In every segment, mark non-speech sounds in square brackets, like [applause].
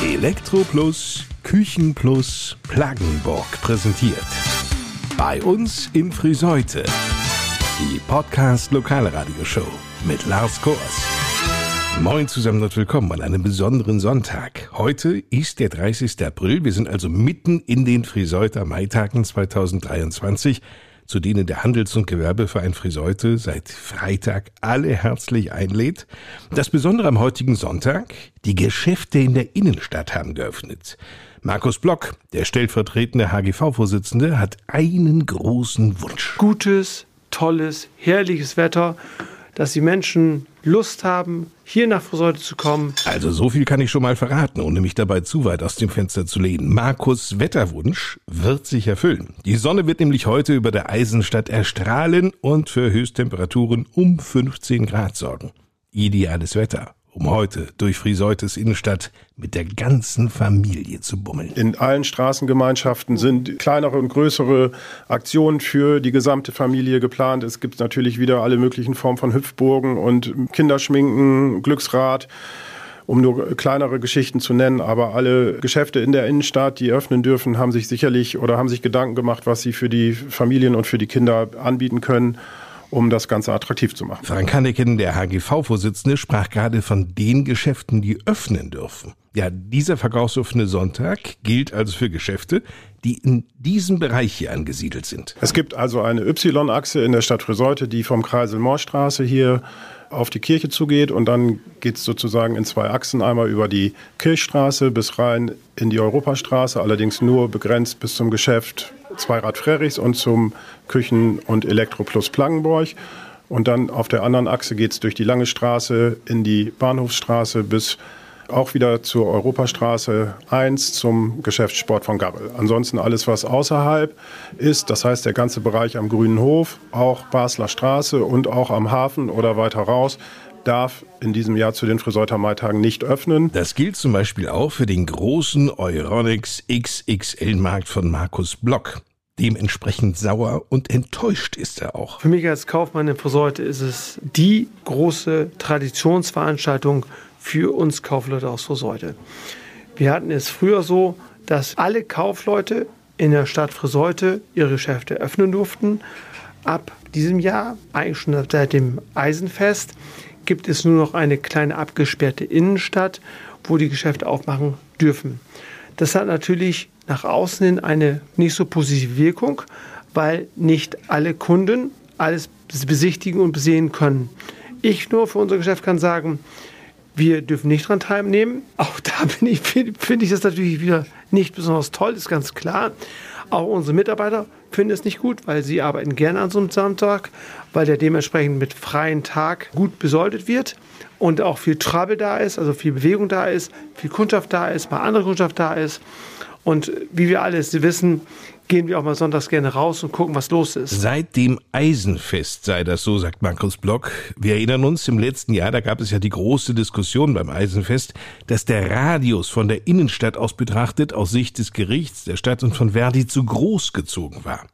Elektro Plus, Küchen Plus, Plaggenburg präsentiert. Bei uns in Friseute. Die Podcast Lokalradioshow mit Lars Kors. Moin zusammen und willkommen an einem besonderen Sonntag. Heute ist der 30. April. Wir sind also mitten in den Friseuter Maitagen 2023 zu denen der Handels- und Gewerbeverein Friseute seit Freitag alle herzlich einlädt. Das Besondere am heutigen Sonntag, die Geschäfte in der Innenstadt haben geöffnet. Markus Block, der stellvertretende HGV-Vorsitzende, hat einen großen Wunsch. Gutes, tolles, herrliches Wetter dass die Menschen Lust haben, hier nach Friseute zu kommen. Also so viel kann ich schon mal verraten, ohne mich dabei zu weit aus dem Fenster zu lehnen. Markus Wetterwunsch wird sich erfüllen. Die Sonne wird nämlich heute über der Eisenstadt erstrahlen und für Höchsttemperaturen um 15 Grad sorgen. Ideales Wetter um heute durch Friseutes Innenstadt mit der ganzen Familie zu bummeln. In allen Straßengemeinschaften sind kleinere und größere Aktionen für die gesamte Familie geplant. Es gibt natürlich wieder alle möglichen Formen von Hüpfburgen und Kinderschminken, Glücksrad um nur kleinere Geschichten zu nennen. Aber alle Geschäfte in der Innenstadt, die öffnen dürfen, haben sich sicherlich oder haben sich Gedanken gemacht, was sie für die Familien und für die Kinder anbieten können um das Ganze attraktiv zu machen. Frank Hanneken, der HGV-Vorsitzende, sprach gerade von den Geschäften, die öffnen dürfen. Ja, dieser verkaufsoffene Sonntag gilt also für Geschäfte, die in diesem Bereich hier angesiedelt sind. Es gibt also eine Y-Achse in der Stadt Friseute, die vom Kreisel Moorstraße hier auf die Kirche zugeht und dann geht es sozusagen in zwei Achsen, einmal über die Kirchstraße bis rein in die Europastraße, allerdings nur begrenzt bis zum Geschäft Zweirad Frerichs und zum Küchen- und Elektroplus Plangenborg. Und dann auf der anderen Achse geht es durch die Lange Straße in die Bahnhofsstraße bis auch wieder zur Europastraße 1 zum Geschäftssport von Gabbel. Ansonsten alles, was außerhalb ist, das heißt der ganze Bereich am Grünen Hof, auch Basler Straße und auch am Hafen oder weiter raus, darf in diesem Jahr zu den Friseuter Maitagen nicht öffnen. Das gilt zum Beispiel auch für den großen Euronics XXL-Markt von Markus Block. Dementsprechend sauer und enttäuscht ist er auch. Für mich als Kaufmann in Friseute ist es die große Traditionsveranstaltung für uns Kaufleute aus Friseute. Wir hatten es früher so, dass alle Kaufleute in der Stadt Friseute ihre Geschäfte öffnen durften. Ab diesem Jahr, eigentlich schon seit dem Eisenfest, gibt es nur noch eine kleine abgesperrte Innenstadt, wo die Geschäfte aufmachen dürfen. Das hat natürlich nach außen hin eine nicht so positive Wirkung, weil nicht alle Kunden alles besichtigen und besehen können. Ich nur für unser Geschäft kann sagen, wir dürfen nicht daran teilnehmen. Auch da finde ich das natürlich wieder nicht besonders toll, ist ganz klar. Auch unsere Mitarbeiter finden es nicht gut, weil sie arbeiten gerne an so einem Samstag, weil der dementsprechend mit freien Tag gut besoldet wird und auch viel Trouble da ist, also viel Bewegung da ist, viel Kundschaft da ist, mal andere Kundschaft da ist. Und wie wir alle wissen, gehen wir auch mal sonntags gerne raus und gucken, was los ist. Seit dem Eisenfest sei das so, sagt Markus Block. Wir erinnern uns, im letzten Jahr, da gab es ja die große Diskussion beim Eisenfest, dass der Radius von der Innenstadt aus betrachtet aus Sicht des Gerichts, der Stadt und von Verdi zu groß gezogen war.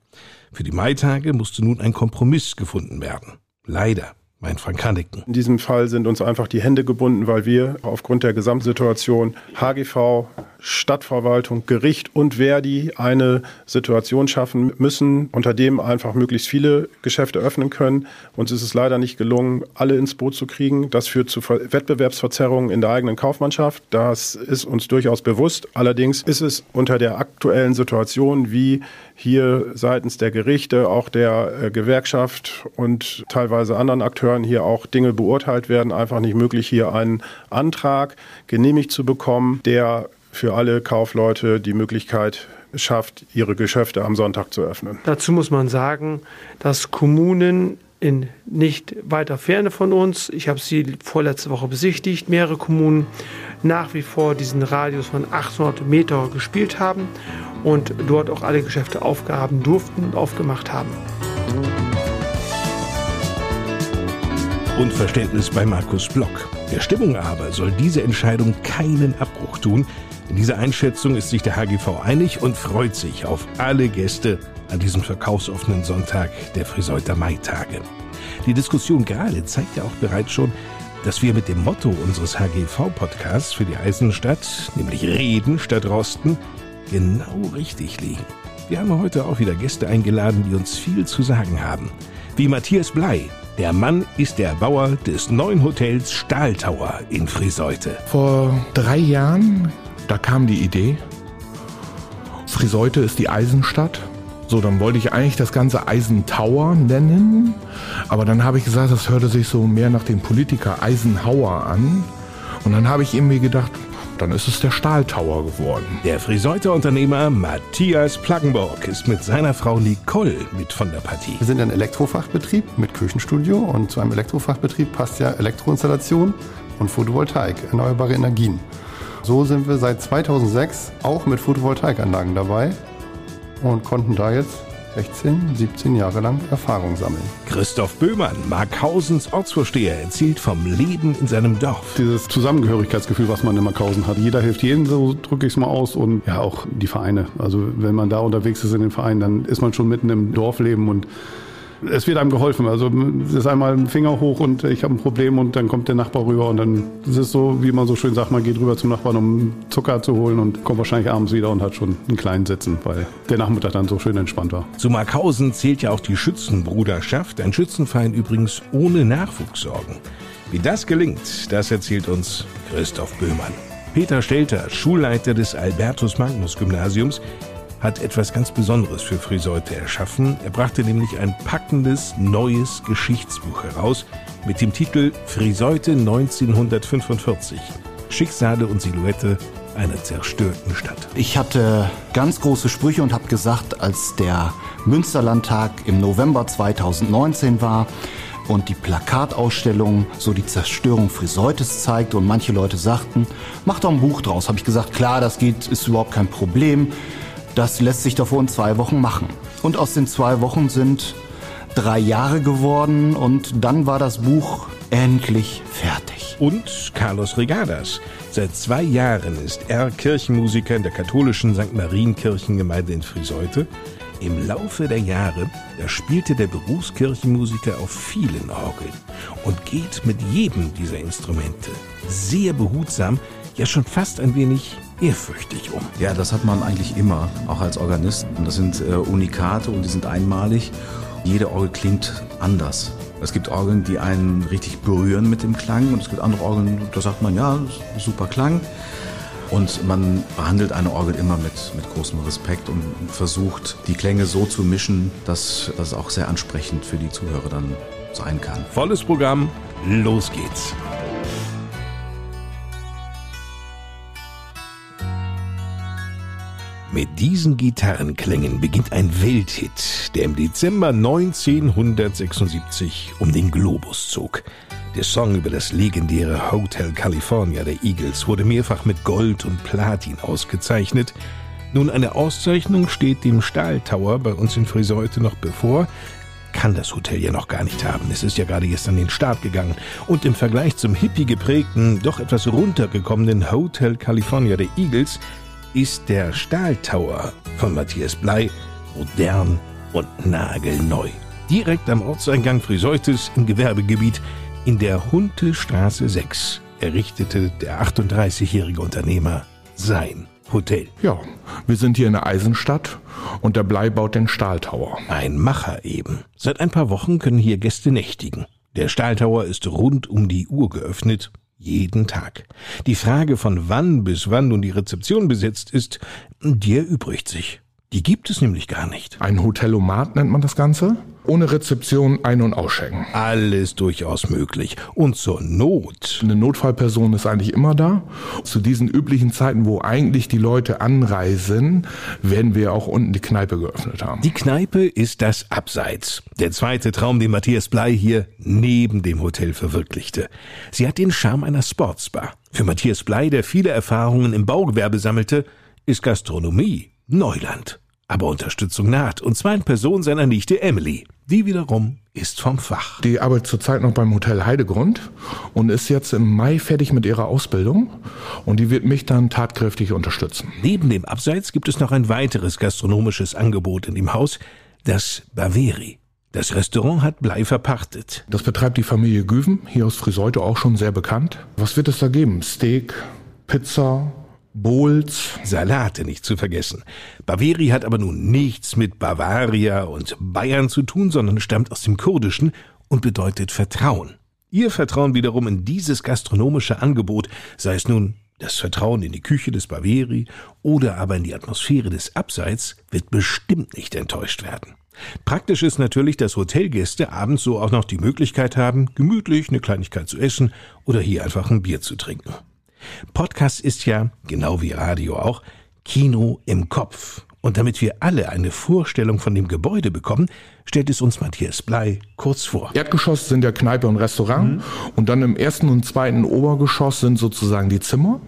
Für die Maitage musste nun ein Kompromiss gefunden werden. Leider mein Frank Hanniken. In diesem Fall sind uns einfach die Hände gebunden, weil wir aufgrund der Gesamtsituation HGV, Stadtverwaltung, Gericht und Verdi eine Situation schaffen müssen, unter dem einfach möglichst viele Geschäfte öffnen können. Uns ist es leider nicht gelungen, alle ins Boot zu kriegen. Das führt zu Wettbewerbsverzerrungen in der eigenen Kaufmannschaft. Das ist uns durchaus bewusst. Allerdings ist es unter der aktuellen Situation, wie hier seitens der Gerichte, auch der äh, Gewerkschaft und teilweise anderen Akteuren hier auch Dinge beurteilt werden, einfach nicht möglich, hier einen Antrag genehmigt zu bekommen, der für alle Kaufleute die Möglichkeit schafft, ihre Geschäfte am Sonntag zu öffnen. Dazu muss man sagen, dass Kommunen in nicht weiter Ferne von uns, ich habe sie vorletzte Woche besichtigt, mehrere Kommunen nach wie vor diesen Radius von 800 Meter gespielt haben und dort auch alle Geschäfte aufgehaben durften und aufgemacht haben. Unverständnis bei Markus Block. Der Stimmung aber soll diese Entscheidung keinen Abbruch tun. In dieser Einschätzung ist sich der HGV einig und freut sich auf alle Gäste an diesem verkaufsoffenen Sonntag der Friseuter Maitage. Die Diskussion gerade zeigt ja auch bereits schon, dass wir mit dem Motto unseres HGV-Podcasts für die Eisenstadt, nämlich Reden statt Rosten, genau richtig liegen. Wir haben heute auch wieder Gäste eingeladen, die uns viel zu sagen haben. Wie Matthias Blei. Der Mann ist der Bauer des neuen Hotels Stahltower in Friseute. Vor drei Jahren, da kam die Idee. Friseute ist die Eisenstadt. So, dann wollte ich eigentlich das ganze Eisentower nennen. Aber dann habe ich gesagt, das hörte sich so mehr nach dem Politiker Eisenhower an. Und dann habe ich irgendwie gedacht, dann ist es der Stahltower geworden. Der Friseuter Unternehmer Matthias Plaggenburg ist mit seiner Frau Nicole mit von der Partie. Wir sind ein Elektrofachbetrieb mit Küchenstudio und zu einem Elektrofachbetrieb passt ja Elektroinstallation und Photovoltaik, erneuerbare Energien. So sind wir seit 2006 auch mit Photovoltaikanlagen dabei und konnten da jetzt 16, 17 Jahre lang Erfahrung sammeln. Christoph Böhmann, Markhausens Ortsvorsteher, erzählt vom Leben in seinem Dorf. Dieses Zusammengehörigkeitsgefühl, was man in Markhausen hat. Jeder hilft jedem, so drücke ich es mal aus. Und ja, auch die Vereine. Also wenn man da unterwegs ist in den Vereinen, dann ist man schon mitten im Dorfleben und es wird einem geholfen. Also es ist einmal ein Finger hoch und ich habe ein Problem und dann kommt der Nachbar rüber und dann ist es so, wie man so schön sagt, man geht rüber zum Nachbarn, um Zucker zu holen und kommt wahrscheinlich abends wieder und hat schon einen kleinen Sitzen, weil der Nachmittag dann so schön entspannt war. Zu Markhausen zählt ja auch die Schützenbruderschaft, ein Schützenverein übrigens ohne Nachwuchssorgen. Wie das gelingt, das erzählt uns Christoph Böhmann. Peter Stelter, Schulleiter des Albertus Magnus Gymnasiums, hat etwas ganz Besonderes für Friseute erschaffen. Er brachte nämlich ein packendes neues Geschichtsbuch heraus mit dem Titel Friseute 1945. Schicksale und Silhouette einer zerstörten Stadt. Ich hatte ganz große Sprüche und habe gesagt, als der Münsterlandtag im November 2019 war, und die Plakatausstellung so die Zerstörung Friseutes zeigt und manche Leute sagten, mach doch ein Buch draus. Habe ich gesagt, klar, das geht, ist überhaupt kein Problem. Das lässt sich davor in zwei Wochen machen. Und aus den zwei Wochen sind drei Jahre geworden und dann war das Buch endlich fertig. Und Carlos Regadas. Seit zwei Jahren ist er Kirchenmusiker in der katholischen St. Marienkirchengemeinde in Friseute. Im Laufe der Jahre, da spielte der Berufskirchenmusiker auf vielen Orgeln und geht mit jedem dieser Instrumente sehr behutsam, ja schon fast ein wenig ehrfürchtig um. Ja, das hat man eigentlich immer, auch als Organist. Und das sind äh, Unikate und die sind einmalig. Jede Orgel klingt anders. Es gibt Orgeln, die einen richtig berühren mit dem Klang und es gibt andere Orgeln, da sagt man, ja, super Klang. Und man behandelt eine Orgel immer mit, mit großem Respekt und versucht, die Klänge so zu mischen, dass das auch sehr ansprechend für die Zuhörer dann sein kann. Volles Programm, los geht's. Mit diesen Gitarrenklängen beginnt ein Welthit, der im Dezember 1976 um den Globus zog. Der Song über das legendäre Hotel California der Eagles wurde mehrfach mit Gold und Platin ausgezeichnet. Nun, eine Auszeichnung steht dem Stahltower bei uns in Friseute noch bevor. Kann das Hotel ja noch gar nicht haben. Es ist ja gerade erst an den Start gegangen. Und im Vergleich zum hippie geprägten, doch etwas runtergekommenen Hotel California der Eagles ist der Stahltower von Matthias Blei modern und nagelneu. Direkt am Ortseingang Friseutes im Gewerbegebiet in der Huntestraße 6 errichtete der 38-jährige Unternehmer sein Hotel. Ja, wir sind hier in der Eisenstadt und der Blei baut den Stahltower. Ein Macher eben. Seit ein paar Wochen können hier Gäste nächtigen. Der Stahltower ist rund um die Uhr geöffnet jeden Tag. Die Frage von wann bis wann nun die Rezeption besetzt ist, die erübrigt sich. Die gibt es nämlich gar nicht. Ein Hotelomat nennt man das Ganze. Ohne Rezeption ein- und ausschenken. Alles durchaus möglich. Und zur Not. Eine Notfallperson ist eigentlich immer da. Zu diesen üblichen Zeiten, wo eigentlich die Leute anreisen, werden wir auch unten die Kneipe geöffnet haben. Die Kneipe ist das Abseits. Der zweite Traum, den Matthias Blei hier neben dem Hotel verwirklichte. Sie hat den Charme einer Sportsbar. Für Matthias Blei, der viele Erfahrungen im Baugewerbe sammelte, ist Gastronomie Neuland. Aber Unterstützung naht, und zwar in Person seiner Nichte Emily. Die wiederum ist vom Fach. Die arbeitet zurzeit noch beim Hotel Heidegrund und ist jetzt im Mai fertig mit ihrer Ausbildung und die wird mich dann tatkräftig unterstützen. Neben dem Abseits gibt es noch ein weiteres gastronomisches Angebot in dem Haus, das Baveri. Das Restaurant hat Blei verpachtet. Das betreibt die Familie Güven, hier aus Friseute auch schon sehr bekannt. Was wird es da geben? Steak, Pizza, Bowls. Salate nicht zu vergessen. Baveri hat aber nun nichts mit Bavaria und Bayern zu tun, sondern stammt aus dem Kurdischen und bedeutet Vertrauen. Ihr Vertrauen wiederum in dieses gastronomische Angebot, sei es nun das Vertrauen in die Küche des Baveri oder aber in die Atmosphäre des Abseits, wird bestimmt nicht enttäuscht werden. Praktisch ist natürlich, dass Hotelgäste abends so auch noch die Möglichkeit haben, gemütlich eine Kleinigkeit zu essen oder hier einfach ein Bier zu trinken. Podcast ist ja, genau wie Radio auch, Kino im Kopf. Und damit wir alle eine Vorstellung von dem Gebäude bekommen, stellt es uns Matthias Blei kurz vor. Erdgeschoss sind ja Kneipe und Restaurant. Mhm. Und dann im ersten und zweiten Obergeschoss sind sozusagen die Zimmer.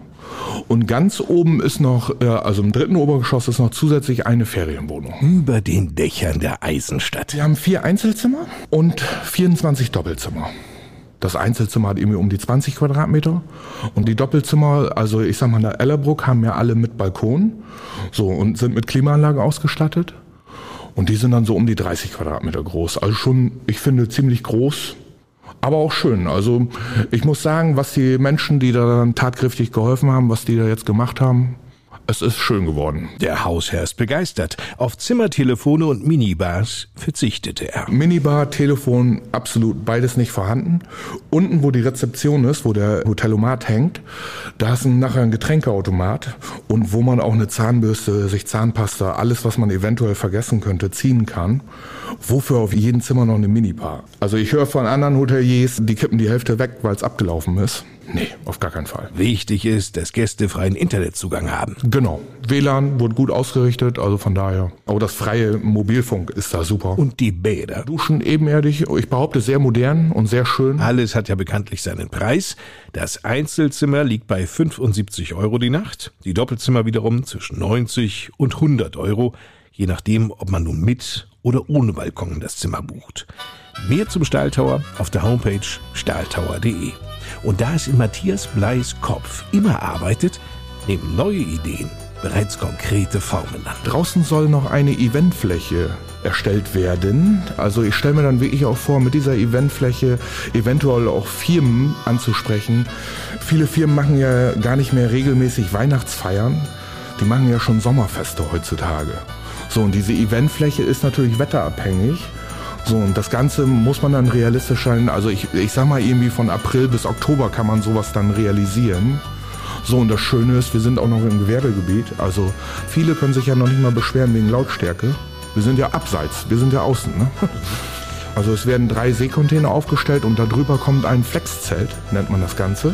Und ganz oben ist noch, äh, also im dritten Obergeschoss ist noch zusätzlich eine Ferienwohnung. Über den Dächern der Eisenstadt. Wir haben vier Einzelzimmer und 24 Doppelzimmer. Das Einzelzimmer hat irgendwie um die 20 Quadratmeter und die Doppelzimmer, also ich sag mal, in der Ellerbruck haben ja alle mit Balkon, so und sind mit Klimaanlage ausgestattet und die sind dann so um die 30 Quadratmeter groß. Also schon, ich finde, ziemlich groß, aber auch schön. Also ich muss sagen, was die Menschen, die da dann tatkräftig geholfen haben, was die da jetzt gemacht haben, es ist schön geworden. Der Hausherr ist begeistert. Auf Zimmertelefone und Minibars verzichtete er. Minibar, Telefon, absolut beides nicht vorhanden. Unten, wo die Rezeption ist, wo der Hotelomat hängt, da ist nachher ein Getränkeautomat und wo man auch eine Zahnbürste, sich Zahnpasta, alles, was man eventuell vergessen könnte, ziehen kann. Wofür auf jedem Zimmer noch eine Minibar? Also ich höre von anderen Hoteliers, die kippen die Hälfte weg, weil es abgelaufen ist. Nee, auf gar keinen Fall. Wichtig ist, dass Gäste freien Internetzugang haben. Genau. WLAN wurde gut ausgerichtet, also von daher. Aber das freie Mobilfunk ist da super. Und die Bäder. Duschen ebenerdig, ich behaupte sehr modern und sehr schön. Alles hat ja bekanntlich seinen Preis. Das Einzelzimmer liegt bei 75 Euro die Nacht, die Doppelzimmer wiederum zwischen 90 und 100 Euro, je nachdem, ob man nun mit oder ohne Balkon das Zimmer bucht. Mehr zum Stahltower auf der Homepage stahltower.de. Und da es in Matthias Bleis Kopf immer arbeitet, nehmen neue Ideen bereits konkrete Formen an. Draußen soll noch eine Eventfläche erstellt werden. Also ich stelle mir dann wirklich auch vor, mit dieser Eventfläche eventuell auch Firmen anzusprechen. Viele Firmen machen ja gar nicht mehr regelmäßig Weihnachtsfeiern. Die machen ja schon Sommerfeste heutzutage. So, und diese Eventfläche ist natürlich wetterabhängig. So, und das Ganze muss man dann realistisch sein. Also ich, ich sag mal irgendwie von April bis Oktober kann man sowas dann realisieren. So, und das Schöne ist, wir sind auch noch im Gewerbegebiet. Also viele können sich ja noch nicht mal beschweren wegen Lautstärke. Wir sind ja abseits, wir sind ja außen. Ne? [laughs] Also es werden drei Seekontainer aufgestellt und darüber kommt ein Flexzelt, nennt man das Ganze.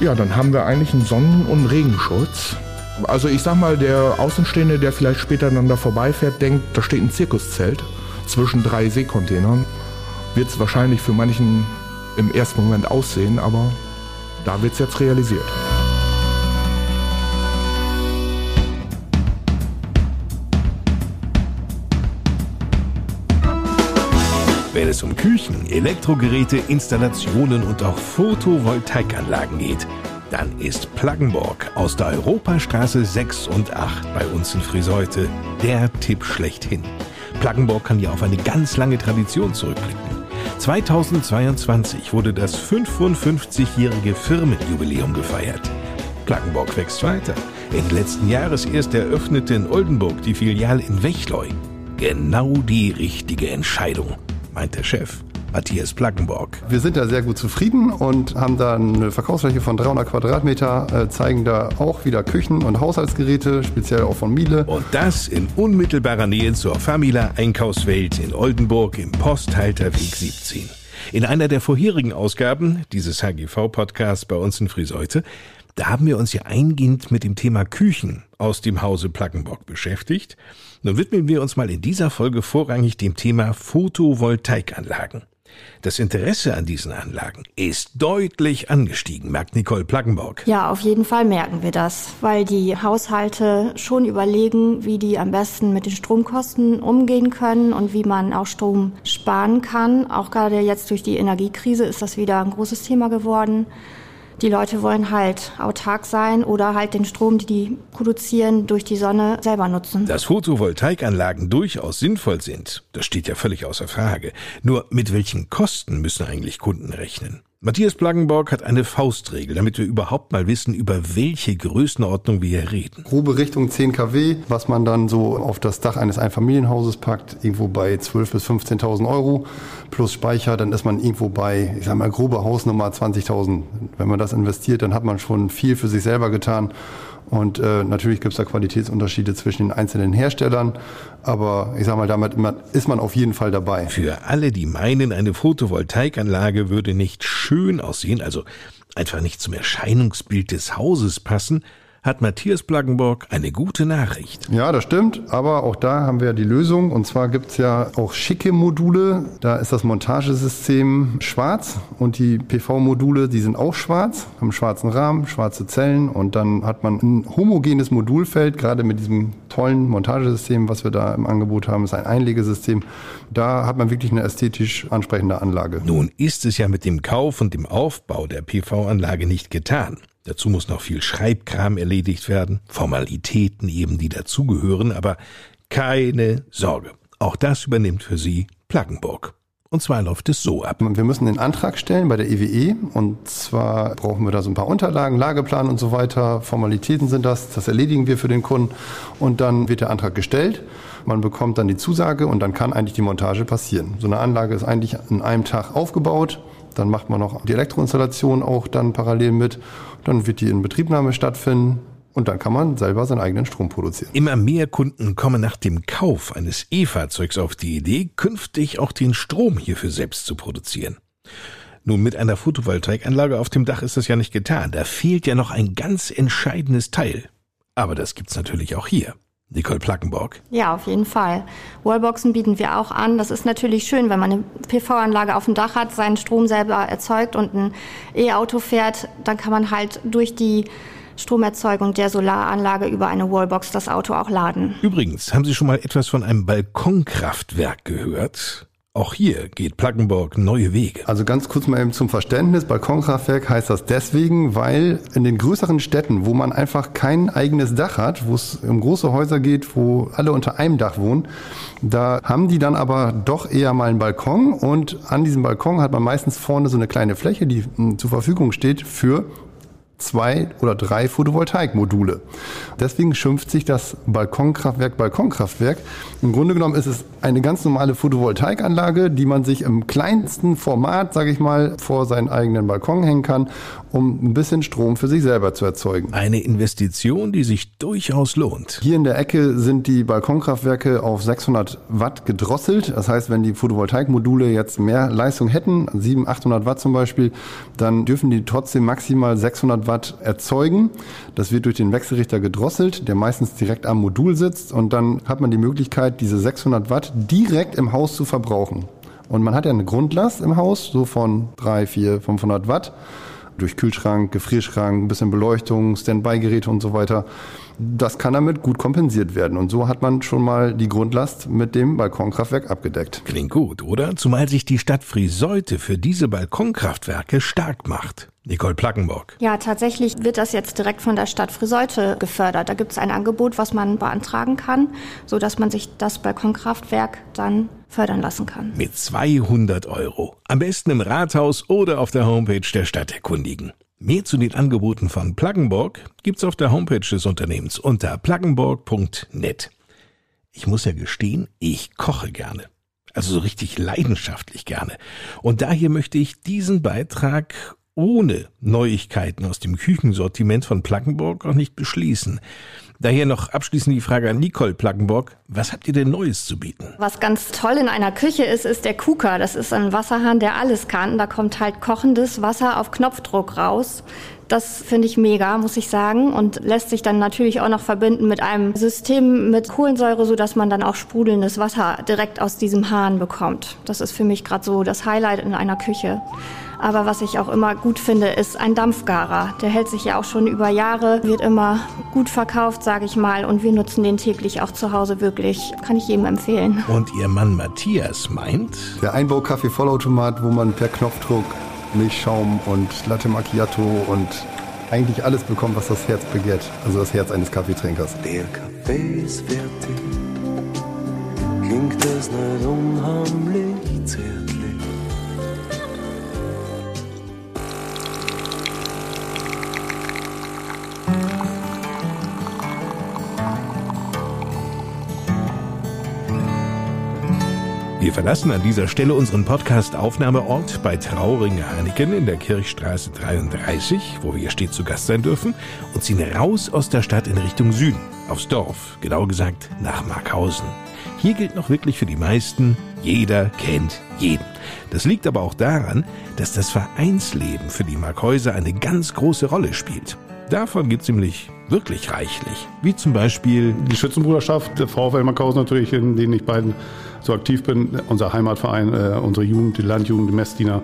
Ja, dann haben wir eigentlich einen Sonnen- und Regenschutz. Also ich sag mal, der Außenstehende, der vielleicht später dann da vorbeifährt, denkt, da steht ein Zirkuszelt zwischen drei Seekontainern. Wird es wahrscheinlich für manchen im ersten Moment aussehen, aber da wird es jetzt realisiert. Wenn es um Küchen, Elektrogeräte, Installationen und auch Photovoltaikanlagen geht, dann ist Plaggenborg aus der Europastraße 6 und 8 bei uns in Friseute der Tipp schlechthin. Plaggenborg kann ja auf eine ganz lange Tradition zurückblicken. 2022 wurde das 55-jährige Firmenjubiläum gefeiert. Plaggenborg wächst weiter. Ende letzten Jahres erst eröffnete in Oldenburg die Filiale in Wechleu. Genau die richtige Entscheidung, meint der Chef. Matthias Plackenborg. Wir sind da sehr gut zufrieden und haben da eine Verkaufsfläche von 300 Quadratmeter, äh, zeigen da auch wieder Küchen- und Haushaltsgeräte, speziell auch von Miele. Und das in unmittelbarer Nähe zur Famila Einkaufswelt in Oldenburg im Posthalterweg 17. In einer der vorherigen Ausgaben dieses HGV-Podcasts bei uns in Friseute, da haben wir uns ja eingehend mit dem Thema Küchen aus dem Hause Plackenbock beschäftigt. Nun widmen wir uns mal in dieser Folge vorrangig dem Thema Photovoltaikanlagen. Das Interesse an diesen Anlagen ist deutlich angestiegen, merkt Nicole Plaggenburg. Ja, auf jeden Fall merken wir das, weil die Haushalte schon überlegen, wie die am besten mit den Stromkosten umgehen können und wie man auch Strom sparen kann. Auch gerade jetzt durch die Energiekrise ist das wieder ein großes Thema geworden. Die Leute wollen halt autark sein oder halt den Strom, den die produzieren, durch die Sonne selber nutzen. Dass Photovoltaikanlagen durchaus sinnvoll sind, das steht ja völlig außer Frage. Nur mit welchen Kosten müssen eigentlich Kunden rechnen? Matthias Plaggenborg hat eine Faustregel, damit wir überhaupt mal wissen, über welche Größenordnung wir hier reden. Grobe Richtung 10 kW, was man dann so auf das Dach eines Einfamilienhauses packt, irgendwo bei 12.000 bis 15.000 Euro plus Speicher, dann ist man irgendwo bei, ich sag mal, grobe Hausnummer 20.000. Wenn man das investiert, dann hat man schon viel für sich selber getan und äh, natürlich gibt es da Qualitätsunterschiede zwischen den einzelnen Herstellern, aber ich sage mal, damit ist man auf jeden Fall dabei. Für alle, die meinen, eine Photovoltaikanlage würde nicht schön aussehen, also einfach nicht zum Erscheinungsbild des Hauses passen, hat Matthias Plaggenborg eine gute Nachricht. Ja, das stimmt, aber auch da haben wir die Lösung. Und zwar gibt es ja auch schicke Module. Da ist das Montagesystem schwarz und die PV-Module, die sind auch schwarz, haben schwarzen Rahmen, schwarze Zellen und dann hat man ein homogenes Modulfeld, gerade mit diesem tollen Montagesystem, was wir da im Angebot haben, ist ein Einlegesystem. Da hat man wirklich eine ästhetisch ansprechende Anlage. Nun ist es ja mit dem Kauf und dem Aufbau der PV-Anlage nicht getan. Dazu muss noch viel Schreibkram erledigt werden, Formalitäten eben, die dazugehören, aber keine Sorge. Auch das übernimmt für Sie Plaggenburg. Und zwar läuft es so ab. Wir müssen den Antrag stellen bei der EWE e. und zwar brauchen wir da so ein paar Unterlagen, Lageplan und so weiter. Formalitäten sind das, das erledigen wir für den Kunden und dann wird der Antrag gestellt. Man bekommt dann die Zusage und dann kann eigentlich die Montage passieren. So eine Anlage ist eigentlich in einem Tag aufgebaut. Dann macht man noch die Elektroinstallation auch dann parallel mit. Dann wird die in Betriebnahme stattfinden. Und dann kann man selber seinen eigenen Strom produzieren. Immer mehr Kunden kommen nach dem Kauf eines E-Fahrzeugs auf die Idee, künftig auch den Strom hierfür selbst zu produzieren. Nun, mit einer Photovoltaikanlage auf dem Dach ist das ja nicht getan. Da fehlt ja noch ein ganz entscheidendes Teil. Aber das gibt's natürlich auch hier. Nicole Plackenborg. Ja, auf jeden Fall. Wallboxen bieten wir auch an. Das ist natürlich schön, wenn man eine PV-Anlage auf dem Dach hat, seinen Strom selber erzeugt und ein E-Auto fährt, dann kann man halt durch die Stromerzeugung der Solaranlage über eine Wallbox das Auto auch laden. Übrigens, haben Sie schon mal etwas von einem Balkonkraftwerk gehört? Auch hier geht Plackenburg neue Wege. Also ganz kurz mal eben zum Verständnis. Balkonkraftwerk heißt das deswegen, weil in den größeren Städten, wo man einfach kein eigenes Dach hat, wo es um große Häuser geht, wo alle unter einem Dach wohnen, da haben die dann aber doch eher mal einen Balkon und an diesem Balkon hat man meistens vorne so eine kleine Fläche, die hm, zur Verfügung steht für zwei oder drei Photovoltaikmodule. Deswegen schimpft sich das Balkonkraftwerk Balkonkraftwerk. Im Grunde genommen ist es eine ganz normale Photovoltaikanlage, die man sich im kleinsten Format, sage ich mal, vor seinen eigenen Balkon hängen kann, um ein bisschen Strom für sich selber zu erzeugen. Eine Investition, die sich durchaus lohnt. Hier in der Ecke sind die Balkonkraftwerke auf 600 Watt gedrosselt. Das heißt, wenn die Photovoltaikmodule jetzt mehr Leistung hätten, 700, 800 Watt zum Beispiel, dann dürfen die trotzdem maximal 600 Watt erzeugen. Das wird durch den Wechselrichter gedrosselt, der meistens direkt am Modul sitzt und dann hat man die Möglichkeit, diese 600 Watt direkt im Haus zu verbrauchen. Und man hat ja eine Grundlast im Haus, so von 3, 4, 500 Watt durch Kühlschrank, Gefrierschrank, ein bisschen Beleuchtung, Standby-Geräte und so weiter. Das kann damit gut kompensiert werden. Und so hat man schon mal die Grundlast mit dem Balkonkraftwerk abgedeckt. Klingt gut, oder? Zumal sich die Stadt Friseute für diese Balkonkraftwerke stark macht. Nicole Plackenburg. Ja, tatsächlich wird das jetzt direkt von der Stadt Friseute gefördert. Da gibt es ein Angebot, was man beantragen kann, so dass man sich das Balkonkraftwerk dann fördern lassen kann. Mit 200 Euro. Am besten im Rathaus oder auf der Homepage der Stadt erkundigen. Mehr zu den Angeboten von Pluggenborg gibt's auf der Homepage des Unternehmens unter pluggenborg.net. Ich muss ja gestehen, ich koche gerne. Also so richtig leidenschaftlich gerne. Und daher möchte ich diesen Beitrag ohne Neuigkeiten aus dem Küchensortiment von Plackenburg auch nicht beschließen. Daher noch abschließend die Frage an Nicole Plackenburg. Was habt ihr denn Neues zu bieten? Was ganz toll in einer Küche ist, ist der Kuka. Das ist ein Wasserhahn, der alles kann. Da kommt halt kochendes Wasser auf Knopfdruck raus. Das finde ich mega, muss ich sagen, und lässt sich dann natürlich auch noch verbinden mit einem System mit Kohlensäure, so dass man dann auch sprudelndes Wasser direkt aus diesem Hahn bekommt. Das ist für mich gerade so das Highlight in einer Küche. Aber was ich auch immer gut finde, ist ein Dampfgarer. Der hält sich ja auch schon über Jahre, wird immer gut verkauft, sage ich mal. Und wir nutzen den täglich auch zu Hause wirklich. Kann ich jedem empfehlen. Und Ihr Mann Matthias meint? Der Einbau-Kaffee-Vollautomat, wo man per Knopfdruck Milchschaum und Latte Macchiato und eigentlich alles bekommt, was das Herz begehrt. Also das Herz eines Kaffeetrinkers. Der Kaffee ist fertig, klingt das nicht unheimlich zärtlich. Wir verlassen an dieser Stelle unseren Podcast-Aufnahmeort bei Trauringe-Haniken in der Kirchstraße 33, wo wir stets zu Gast sein dürfen, und ziehen raus aus der Stadt in Richtung Süden, aufs Dorf, genauer gesagt nach Markhausen. Hier gilt noch wirklich für die meisten, jeder kennt jeden. Das liegt aber auch daran, dass das Vereinsleben für die Markhäuser eine ganz große Rolle spielt. Davon gibt's nämlich wirklich reichlich. Wie zum Beispiel die Schützenbruderschaft, der VfL Markhausen natürlich, in denen ich beiden so aktiv bin, unser Heimatverein, äh, unsere Jugend, die Landjugend, die Messdiener,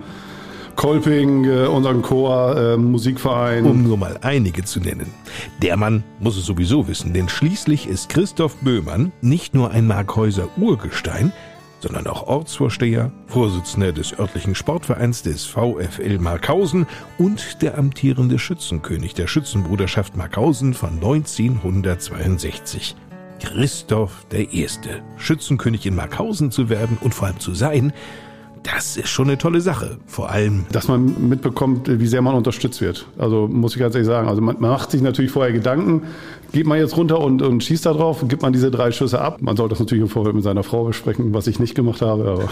Kolping, äh, unseren Chor, äh, Musikverein. Um nur mal einige zu nennen. Der Mann muss es sowieso wissen, denn schließlich ist Christoph Böhmann nicht nur ein Markhäuser Urgestein, sondern auch Ortsvorsteher, Vorsitzender des örtlichen Sportvereins des VfL Markhausen und der amtierende Schützenkönig der Schützenbruderschaft Markhausen von 1962. Christoph I., Schützenkönig in Markhausen zu werden und vor allem zu sein, das ist schon eine tolle Sache. Vor allem, dass man mitbekommt, wie sehr man unterstützt wird. Also muss ich ganz ehrlich sagen. Also man, macht sich natürlich vorher Gedanken, geht man jetzt runter und, und schießt da drauf, gibt man diese drei Schüsse ab. Man sollte das natürlich im Vorfeld mit seiner Frau besprechen, was ich nicht gemacht habe. Aber,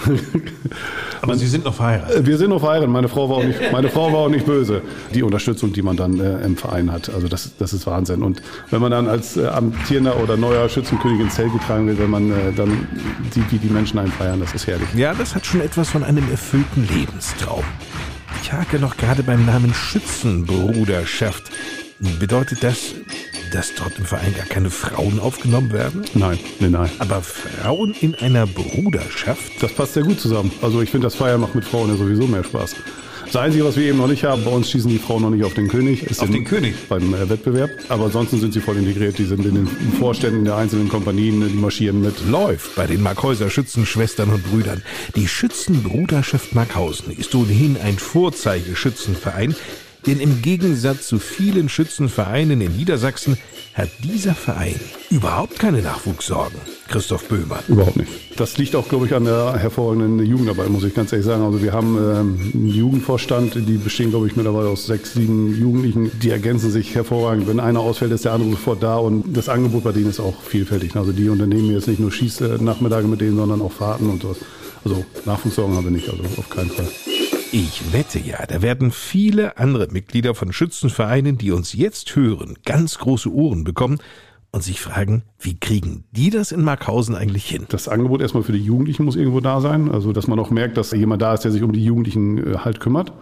[laughs] aber Sie sind noch verheiratet? Wir sind noch verheiratet. Meine Frau war auch nicht, meine Frau war auch nicht böse. Die Unterstützung, die man dann äh, im Verein hat, also das, das ist Wahnsinn. Und wenn man dann als äh, amtierender oder neuer Schützenkönig ins Zelt getragen wird, wenn man äh, dann sieht, wie die Menschen einen feiern, das ist herrlich. Ja, das hat schon etwas von einem erfüllten Lebenstraum. Ich hake noch gerade beim Namen Schützenbruderschaft. Bedeutet das, dass dort im Verein gar keine Frauen aufgenommen werden? Nein, nein, nein. Aber Frauen in einer Bruderschaft? Das passt sehr gut zusammen. Also ich finde, das Feiern macht mit Frauen ja sowieso mehr Spaß. Das Einzige, was wir eben noch nicht haben, bei uns schießen die Frauen noch nicht auf den König. Ist auf den König? Beim äh, Wettbewerb. Aber ansonsten sind sie voll integriert. Die sind in den Vorständen der einzelnen Kompanien, die marschieren mit. Läuft bei den Markhäuser Schützenschwestern und Brüdern. Die Schützenbruderschaft Markhausen ist ohnehin ein Vorzeigeschützenverein, denn im Gegensatz zu vielen Schützenvereinen in Niedersachsen hat dieser Verein überhaupt keine Nachwuchssorgen. Christoph Böhmer. Überhaupt nicht. Das liegt auch, glaube ich, an der hervorragenden Jugendarbeit, muss ich ganz ehrlich sagen. Also wir haben ähm, einen Jugendvorstand, die bestehen, glaube ich, mittlerweile aus sechs, sieben Jugendlichen. Die ergänzen sich hervorragend. Wenn einer ausfällt, ist der andere sofort da und das Angebot bei denen ist auch vielfältig. Also die unternehmen jetzt nicht nur Schießnachmittage mit denen, sondern auch Fahrten und sowas. Also Nachwuchssorgen haben wir nicht, also auf keinen Fall. Ich wette ja, da werden viele andere Mitglieder von Schützenvereinen, die uns jetzt hören, ganz große Ohren bekommen und sich fragen, wie kriegen die das in Markhausen eigentlich hin? Das Angebot erstmal für die Jugendlichen muss irgendwo da sein. Also, dass man auch merkt, dass jemand da ist, der sich um die Jugendlichen äh, halt kümmert.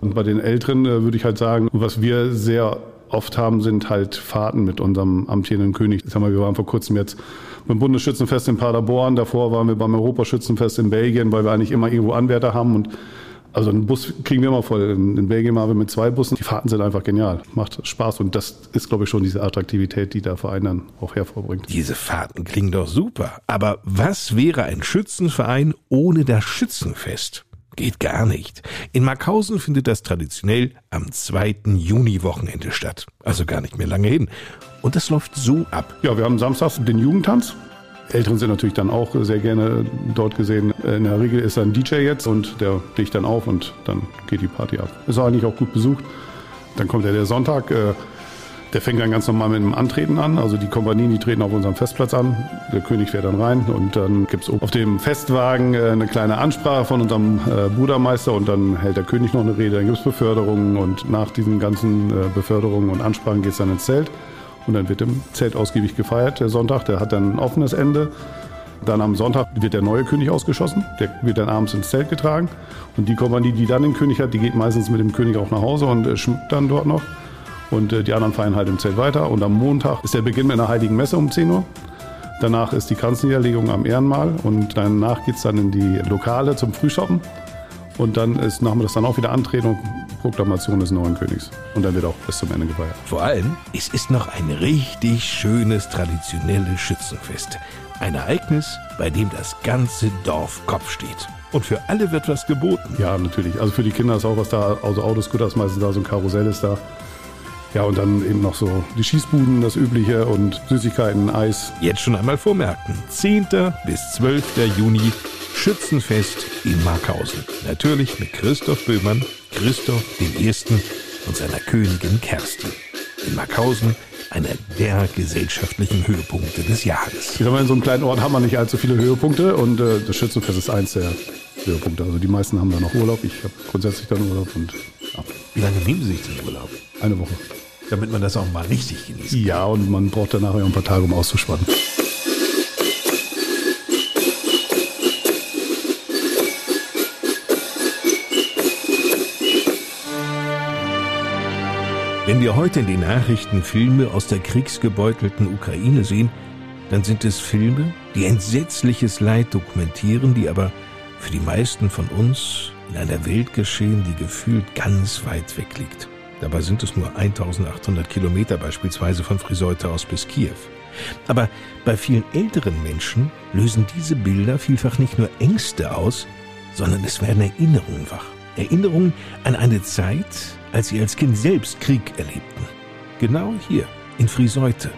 Und bei den Älteren äh, würde ich halt sagen, was wir sehr oft haben, sind halt Fahrten mit unserem amtierenden König. Ich sag mal, wir waren vor kurzem jetzt beim Bundesschützenfest in Paderborn, davor waren wir beim Europaschützenfest in Belgien, weil wir eigentlich immer irgendwo Anwärter haben und also einen Bus kriegen wir immer voll. In Belgien machen wir mit zwei Bussen. Die Fahrten sind einfach genial. Macht Spaß und das ist, glaube ich, schon diese Attraktivität, die der Verein dann auch hervorbringt. Diese Fahrten klingen doch super. Aber was wäre ein Schützenverein ohne das Schützenfest? Geht gar nicht. In Markhausen findet das traditionell am 2. Juni-Wochenende statt. Also gar nicht mehr lange hin. Und das läuft so ab. Ja, wir haben samstags den Jugendtanz. Älteren sind natürlich dann auch sehr gerne dort gesehen. In der Regel ist ein DJ jetzt und der legt dann auf und dann geht die Party ab. Ist eigentlich auch gut besucht. Dann kommt ja der Sonntag. Äh, der fängt dann ganz normal mit dem Antreten an. Also die Kompanien, die treten auf unserem Festplatz an. Der König fährt dann rein und dann gibt es auf dem Festwagen äh, eine kleine Ansprache von unserem äh, Brudermeister und dann hält der König noch eine Rede. Dann gibt es Beförderungen und nach diesen ganzen Beförderungen und Ansprachen geht es dann ins Zelt. Und dann wird im Zelt ausgiebig gefeiert, der Sonntag. Der hat dann ein offenes Ende. Dann am Sonntag wird der neue König ausgeschossen. Der wird dann abends ins Zelt getragen. Und die Kompanie, die dann den König hat, die geht meistens mit dem König auch nach Hause und äh, schmückt dann dort noch. Und äh, die anderen feiern halt im Zelt weiter. Und am Montag ist der Beginn mit einer heiligen Messe um 10 Uhr. Danach ist die Kranzniederlegung am Ehrenmal. Und danach geht es dann in die Lokale zum Frühschoppen. Und dann ist nachmittags dann auch wieder Antretung, Proklamation des neuen Königs. Und dann wird auch bis zum Ende gefeiert. Vor allem, es ist noch ein richtig schönes traditionelles Schützenfest. Ein Ereignis, bei dem das ganze Dorf Kopf steht. Und für alle wird was geboten. Ja, natürlich. Also für die Kinder ist auch was da, also Autoscooter ist meistens da, so ein Karussell ist da. Ja, und dann eben noch so die Schießbuden, das Übliche und Süßigkeiten, Eis. Jetzt schon einmal vormerken. 10. bis 12. Juni Schützenfest in Markhausen. Natürlich mit Christoph Böhmann, Christoph dem Ersten und seiner Königin Kerstin. In Markhausen einer der gesellschaftlichen Höhepunkte des Jahres. Ich sag mal, in so einem kleinen Ort haben wir nicht allzu viele Höhepunkte und äh, das Schützenfest ist eins der Höhepunkte. Also die meisten haben da noch Urlaub. Ich habe grundsätzlich dann Urlaub und ja. Wie lange nehmen Sie sich den Urlaub? Eine Woche. Damit man das auch mal richtig genießt. Ja, und man braucht danach ja ein paar Tage, um auszuspannen. Wenn wir heute in den Nachrichten Filme aus der kriegsgebeutelten Ukraine sehen, dann sind es Filme, die entsetzliches Leid dokumentieren, die aber für die meisten von uns in einer Welt geschehen, die gefühlt ganz weit weg liegt. Dabei sind es nur 1800 Kilometer beispielsweise von Friseute aus bis Kiew. Aber bei vielen älteren Menschen lösen diese Bilder vielfach nicht nur Ängste aus, sondern es werden Erinnerungen wach. Erinnerungen an eine Zeit, als sie als Kind selbst Krieg erlebten. Genau hier, in Friseute.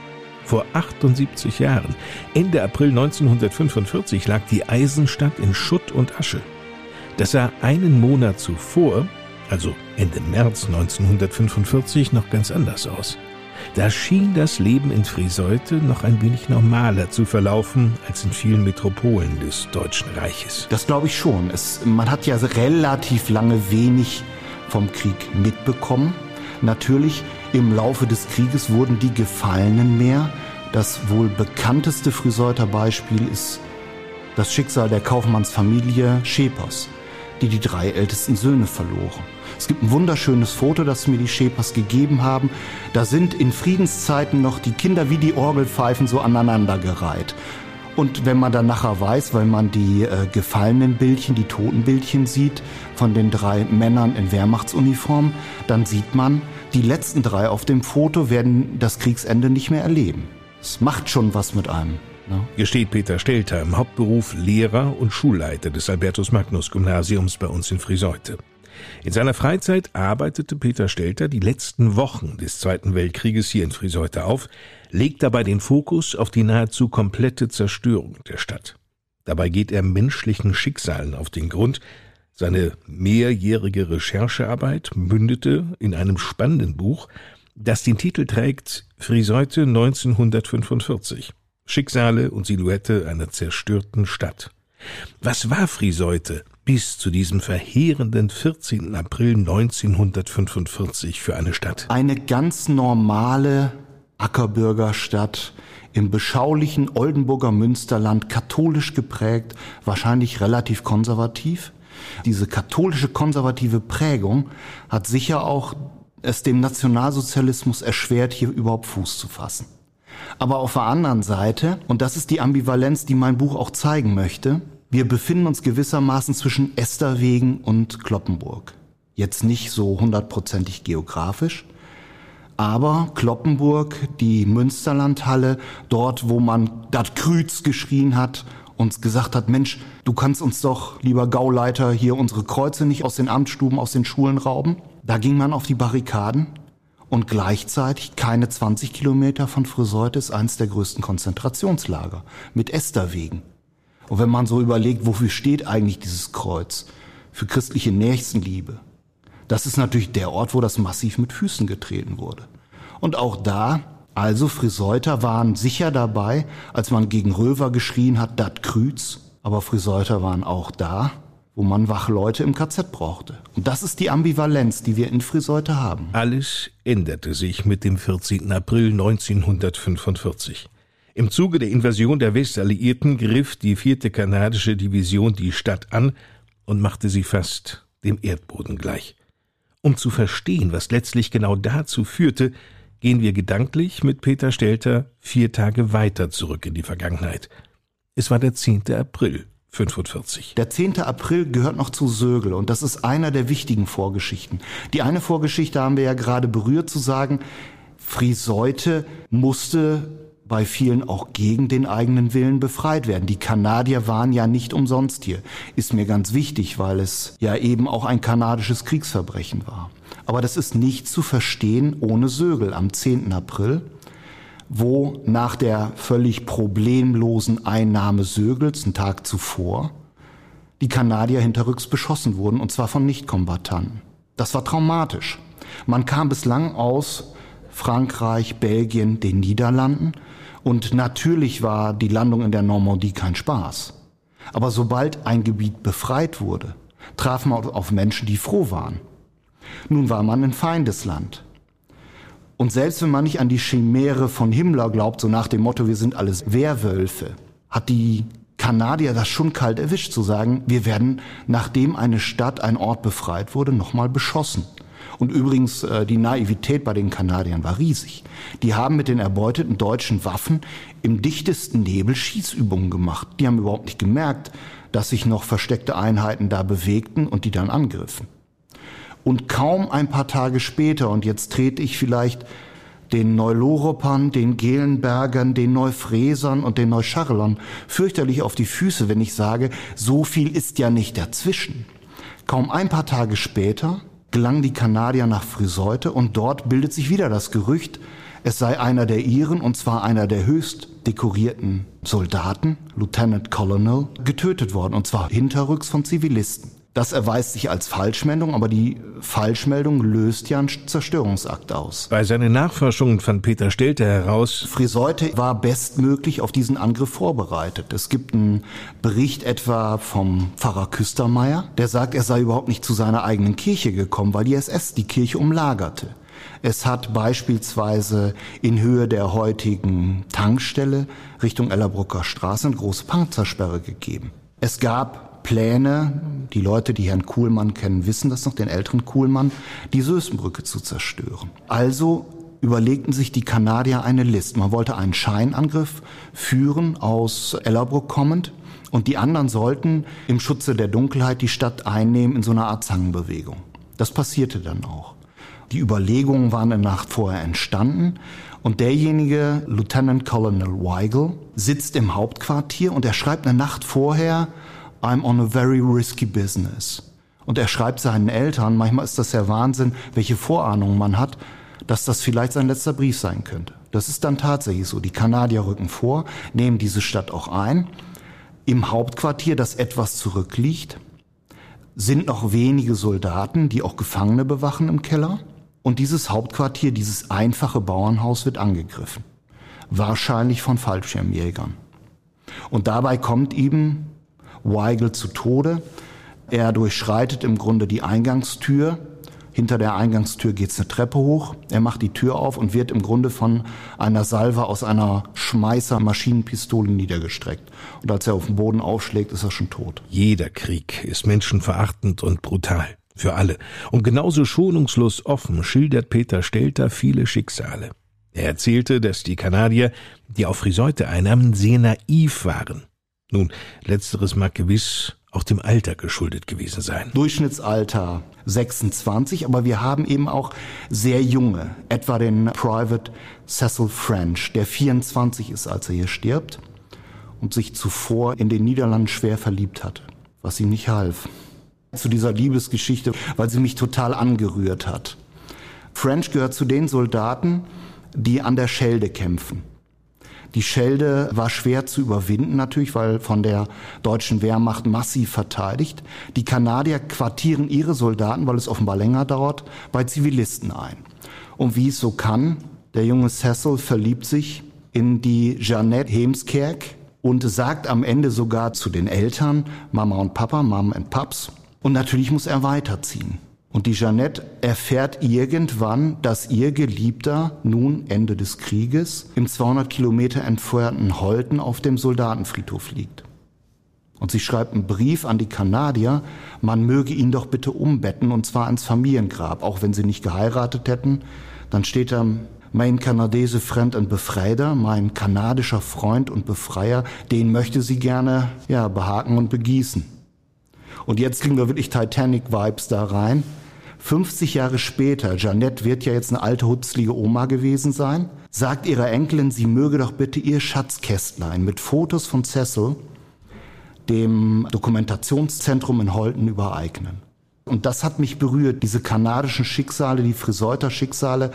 Vor 78 Jahren, Ende April 1945, lag die Eisenstadt in Schutt und Asche. Das sah einen Monat zuvor, also Ende März 1945, noch ganz anders aus. Da schien das Leben in Friseute noch ein wenig normaler zu verlaufen als in vielen Metropolen des Deutschen Reiches. Das glaube ich schon. Es, man hat ja relativ lange wenig vom Krieg mitbekommen. Natürlich im Laufe des Krieges wurden die Gefallenen mehr. Das wohl bekannteste Friseuter Beispiel ist das Schicksal der Kaufmannsfamilie Schepers, die die drei ältesten Söhne verloren. Es gibt ein wunderschönes Foto, das mir die Schepers gegeben haben. Da sind in Friedenszeiten noch die Kinder wie die Orgelpfeifen so aneinandergereiht. Und wenn man dann nachher weiß, weil man die äh, gefallenen Bildchen, die toten Bildchen sieht von den drei Männern in Wehrmachtsuniform, dann sieht man, die letzten drei auf dem Foto werden das Kriegsende nicht mehr erleben. Es macht schon was mit einem. Ne? Hier steht Peter Stelter im Hauptberuf Lehrer und Schulleiter des Albertus Magnus Gymnasiums bei uns in Friseute. In seiner Freizeit arbeitete Peter Stelter die letzten Wochen des Zweiten Weltkrieges hier in Friseute auf, legt dabei den Fokus auf die nahezu komplette Zerstörung der Stadt. Dabei geht er menschlichen Schicksalen auf den Grund. Seine mehrjährige Recherchearbeit mündete in einem spannenden Buch, das den Titel trägt Friseute 1945. Schicksale und Silhouette einer zerstörten Stadt. Was war Friseute bis zu diesem verheerenden 14. April 1945 für eine Stadt? Eine ganz normale Ackerbürgerstadt im beschaulichen Oldenburger Münsterland, katholisch geprägt, wahrscheinlich relativ konservativ. Diese katholische konservative Prägung hat sicher auch es dem Nationalsozialismus erschwert, hier überhaupt Fuß zu fassen. Aber auf der anderen Seite, und das ist die Ambivalenz, die mein Buch auch zeigen möchte, wir befinden uns gewissermaßen zwischen Esterwegen und Kloppenburg. Jetzt nicht so hundertprozentig geografisch, aber Kloppenburg, die Münsterlandhalle, dort, wo man dat Krüz geschrien hat und gesagt hat, Mensch, du kannst uns doch, lieber Gauleiter, hier unsere Kreuze nicht aus den Amtsstuben, aus den Schulen rauben. Da ging man auf die Barrikaden und gleichzeitig keine 20 Kilometer von Friseute ist eines der größten Konzentrationslager mit Esterwegen. Und wenn man so überlegt, wofür steht eigentlich dieses Kreuz? Für christliche Nächstenliebe. Das ist natürlich der Ort, wo das massiv mit Füßen getreten wurde. Und auch da, also Friseuter waren sicher dabei, als man gegen Röver geschrien hat, dat Krüz. Aber Friseuter waren auch da, wo man Wachleute im KZ brauchte. Und das ist die Ambivalenz, die wir in Friseute haben. Alles änderte sich mit dem 14. April 1945. Im Zuge der Invasion der Westalliierten griff die vierte kanadische Division die Stadt an und machte sie fast dem Erdboden gleich. Um zu verstehen, was letztlich genau dazu führte, gehen wir gedanklich mit Peter Stelter vier Tage weiter zurück in die Vergangenheit. Es war der 10. April 45. Der 10. April gehört noch zu Sögel und das ist einer der wichtigen Vorgeschichten. Die eine Vorgeschichte haben wir ja gerade berührt zu sagen, Friseute musste bei vielen auch gegen den eigenen Willen befreit werden. Die Kanadier waren ja nicht umsonst hier. Ist mir ganz wichtig, weil es ja eben auch ein kanadisches Kriegsverbrechen war. Aber das ist nicht zu verstehen ohne Sögel am 10. April, wo nach der völlig problemlosen Einnahme Sögels, einen Tag zuvor, die Kanadier hinterrücks beschossen wurden, und zwar von Nichtkombattanten. Das war traumatisch. Man kam bislang aus Frankreich, Belgien, den Niederlanden und natürlich war die Landung in der Normandie kein Spaß. Aber sobald ein Gebiet befreit wurde, traf man auf Menschen, die froh waren. Nun war man in Feindesland. Und selbst wenn man nicht an die Chimäre von Himmler glaubt, so nach dem Motto, wir sind alles Werwölfe, hat die Kanadier das schon kalt erwischt, zu sagen, wir werden, nachdem eine Stadt, ein Ort befreit wurde, nochmal beschossen. Und übrigens, äh, die Naivität bei den Kanadiern war riesig. Die haben mit den erbeuteten deutschen Waffen im dichtesten Nebel Schießübungen gemacht. Die haben überhaupt nicht gemerkt, dass sich noch versteckte Einheiten da bewegten und die dann angriffen. Und kaum ein paar Tage später, und jetzt trete ich vielleicht den Neuloropern, den Gelenbergern, den Neufräsern und den Neuscharlern fürchterlich auf die Füße, wenn ich sage, so viel ist ja nicht dazwischen. Kaum ein paar Tage später gelangen die Kanadier nach Friseute und dort bildet sich wieder das Gerücht, es sei einer der Iren, und zwar einer der höchst dekorierten Soldaten, Lieutenant Colonel, getötet worden, und zwar hinterrücks von Zivilisten. Das erweist sich als Falschmeldung, aber die Falschmeldung löst ja einen Zerstörungsakt aus. Bei seinen Nachforschungen fand Peter Stelter heraus, Friseute war bestmöglich auf diesen Angriff vorbereitet. Es gibt einen Bericht etwa vom Pfarrer Küstermeier, der sagt, er sei überhaupt nicht zu seiner eigenen Kirche gekommen, weil die SS die Kirche umlagerte. Es hat beispielsweise in Höhe der heutigen Tankstelle Richtung Ellerbrucker Straße eine große Panzersperre gegeben. Es gab Pläne, die Leute, die Herrn Kuhlmann kennen, wissen das noch, den älteren Kuhlmann, die Sösenbrücke zu zerstören. Also überlegten sich die Kanadier eine List. Man wollte einen Scheinangriff führen aus Ellerbruck kommend und die anderen sollten im Schutze der Dunkelheit die Stadt einnehmen in so einer Art Zangenbewegung. Das passierte dann auch. Die Überlegungen waren in der Nacht vorher entstanden und derjenige, Lieutenant Colonel Weigel, sitzt im Hauptquartier und er schreibt eine Nacht vorher I'm on a very risky business. Und er schreibt seinen Eltern, manchmal ist das ja Wahnsinn, welche Vorahnung man hat, dass das vielleicht sein letzter Brief sein könnte. Das ist dann tatsächlich so. Die Kanadier rücken vor, nehmen diese Stadt auch ein. Im Hauptquartier, das etwas zurückliegt, sind noch wenige Soldaten, die auch Gefangene bewachen im Keller. Und dieses Hauptquartier, dieses einfache Bauernhaus wird angegriffen. Wahrscheinlich von Fallschirmjägern. Und dabei kommt eben Weigel zu Tode. Er durchschreitet im Grunde die Eingangstür. Hinter der Eingangstür geht's eine Treppe hoch. Er macht die Tür auf und wird im Grunde von einer Salve aus einer Schmeißer-Maschinenpistole niedergestreckt. Und als er auf den Boden aufschlägt, ist er schon tot. Jeder Krieg ist menschenverachtend und brutal. Für alle. Und genauso schonungslos offen schildert Peter Stelter viele Schicksale. Er erzählte, dass die Kanadier, die auf Friseute einnahmen, sehr naiv waren. Nun, letzteres mag gewiss auch dem Alter geschuldet gewesen sein. Durchschnittsalter 26, aber wir haben eben auch sehr junge, etwa den Private Cecil French, der 24 ist, als er hier stirbt und sich zuvor in den Niederlanden schwer verliebt hat, was ihm nicht half. Zu dieser Liebesgeschichte, weil sie mich total angerührt hat. French gehört zu den Soldaten, die an der Schelde kämpfen. Die Schelde war schwer zu überwinden natürlich, weil von der deutschen Wehrmacht massiv verteidigt. Die Kanadier quartieren ihre Soldaten, weil es offenbar länger dauert, bei Zivilisten ein. Und wie es so kann, der junge Cecil verliebt sich in die Jeannette Hemskerk und sagt am Ende sogar zu den Eltern, Mama und Papa, Mom and Paps. Und natürlich muss er weiterziehen. Und die Jeannette erfährt irgendwann, dass ihr Geliebter nun Ende des Krieges im 200 Kilometer entfernten Holten auf dem Soldatenfriedhof liegt. Und sie schreibt einen Brief an die Kanadier, man möge ihn doch bitte umbetten und zwar ins Familiengrab, auch wenn sie nicht geheiratet hätten. Dann steht da, mein kanadese Freund und Befreider, mein kanadischer Freund und Befreier, den möchte sie gerne, ja, behaken und begießen. Und jetzt kriegen wir wirklich Titanic-Vibes da rein 50 Jahre später, Jeannette wird ja jetzt eine alte, hutzlige Oma gewesen sein, sagt ihrer Enkelin, sie möge doch bitte ihr Schatzkästlein mit Fotos von Cecil dem Dokumentationszentrum in Holten übereignen. Und das hat mich berührt, diese kanadischen Schicksale, die Friseuter Schicksale.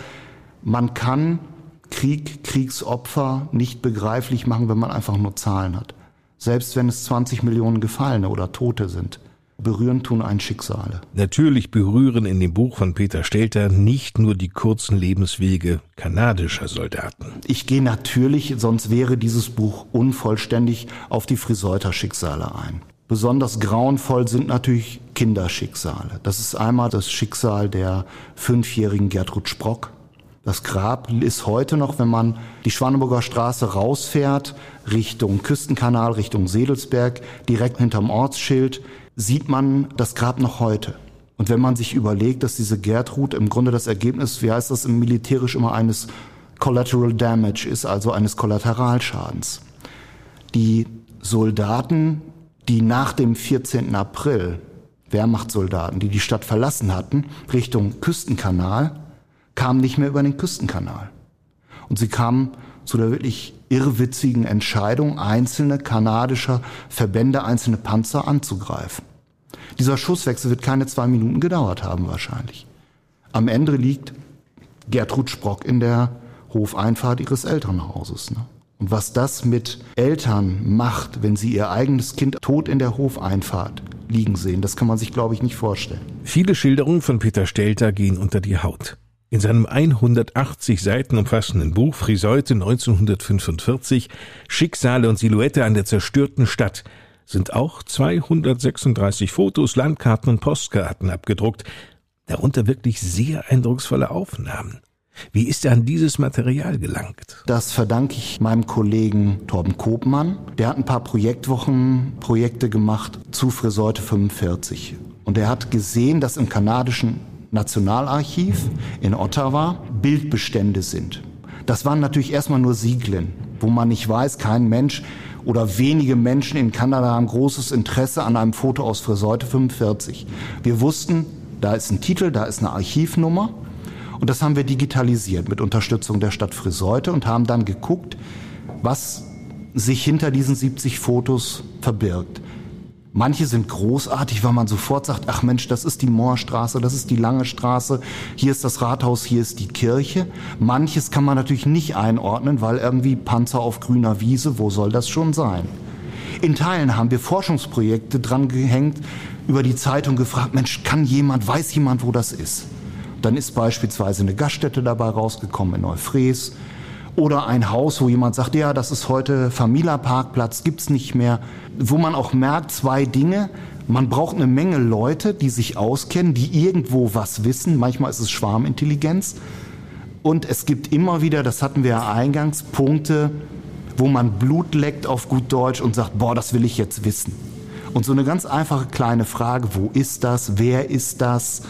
Man kann Krieg, Kriegsopfer nicht begreiflich machen, wenn man einfach nur Zahlen hat. Selbst wenn es 20 Millionen Gefallene oder Tote sind. Berühren tun ein Schicksale. Natürlich berühren in dem Buch von Peter Stelter nicht nur die kurzen Lebenswege kanadischer Soldaten. Ich gehe natürlich, sonst wäre dieses Buch unvollständig, auf die Friseuter-Schicksale ein. Besonders grauenvoll sind natürlich Kinderschicksale. Das ist einmal das Schicksal der fünfjährigen Gertrud Sprock, das Grab ist heute noch, wenn man die Schwaneburger Straße rausfährt, Richtung Küstenkanal, Richtung Sedelsberg, direkt hinterm Ortsschild, sieht man das Grab noch heute. Und wenn man sich überlegt, dass diese Gertrud im Grunde das Ergebnis, wie heißt das im Militärisch immer eines Collateral Damage ist, also eines Kollateralschadens. Die Soldaten, die nach dem 14. April, Wehrmachtssoldaten, die die Stadt verlassen hatten, Richtung Küstenkanal, kamen nicht mehr über den Küstenkanal. Und sie kamen zu der wirklich irrwitzigen Entscheidung, einzelne kanadischer Verbände, einzelne Panzer anzugreifen. Dieser Schusswechsel wird keine zwei Minuten gedauert haben wahrscheinlich. Am Ende liegt Gertrud Sprock in der Hofeinfahrt ihres Elternhauses. Ne? Und was das mit Eltern macht, wenn sie ihr eigenes Kind tot in der Hofeinfahrt liegen sehen, das kann man sich, glaube ich, nicht vorstellen. Viele Schilderungen von Peter Stelter gehen unter die Haut. In seinem 180 Seiten umfassenden Buch Friseute 1945 Schicksale und Silhouette an der zerstörten Stadt sind auch 236 Fotos, Landkarten und Postkarten abgedruckt, darunter wirklich sehr eindrucksvolle Aufnahmen. Wie ist er an dieses Material gelangt? Das verdanke ich meinem Kollegen Torben Kopmann. Der hat ein paar Projektwochen, Projekte gemacht zu Friseute 45. Und er hat gesehen, dass im kanadischen Nationalarchiv in Ottawa Bildbestände sind. Das waren natürlich erstmal nur Sieglen, wo man nicht weiß, kein Mensch oder wenige Menschen in Kanada haben großes Interesse an einem Foto aus Friseute 45. Wir wussten, da ist ein Titel, da ist eine Archivnummer und das haben wir digitalisiert mit Unterstützung der Stadt Friseute und haben dann geguckt, was sich hinter diesen 70 Fotos verbirgt. Manche sind großartig, weil man sofort sagt, ach Mensch, das ist die Moorstraße, das ist die lange Straße, hier ist das Rathaus, hier ist die Kirche. Manches kann man natürlich nicht einordnen, weil irgendwie Panzer auf grüner Wiese, wo soll das schon sein? In Teilen haben wir Forschungsprojekte dran gehängt, über die Zeitung gefragt, Mensch, kann jemand, weiß jemand, wo das ist? Dann ist beispielsweise eine Gaststätte dabei rausgekommen in Neufräs oder ein Haus, wo jemand sagt, ja, das ist heute Familia-Parkplatz, gibt's nicht mehr. Wo man auch merkt, zwei Dinge. Man braucht eine Menge Leute, die sich auskennen, die irgendwo was wissen. Manchmal ist es Schwarmintelligenz. Und es gibt immer wieder, das hatten wir ja eingangs, Punkte, wo man Blut leckt auf gut Deutsch und sagt, boah, das will ich jetzt wissen. Und so eine ganz einfache kleine Frage, wo ist das, wer ist das,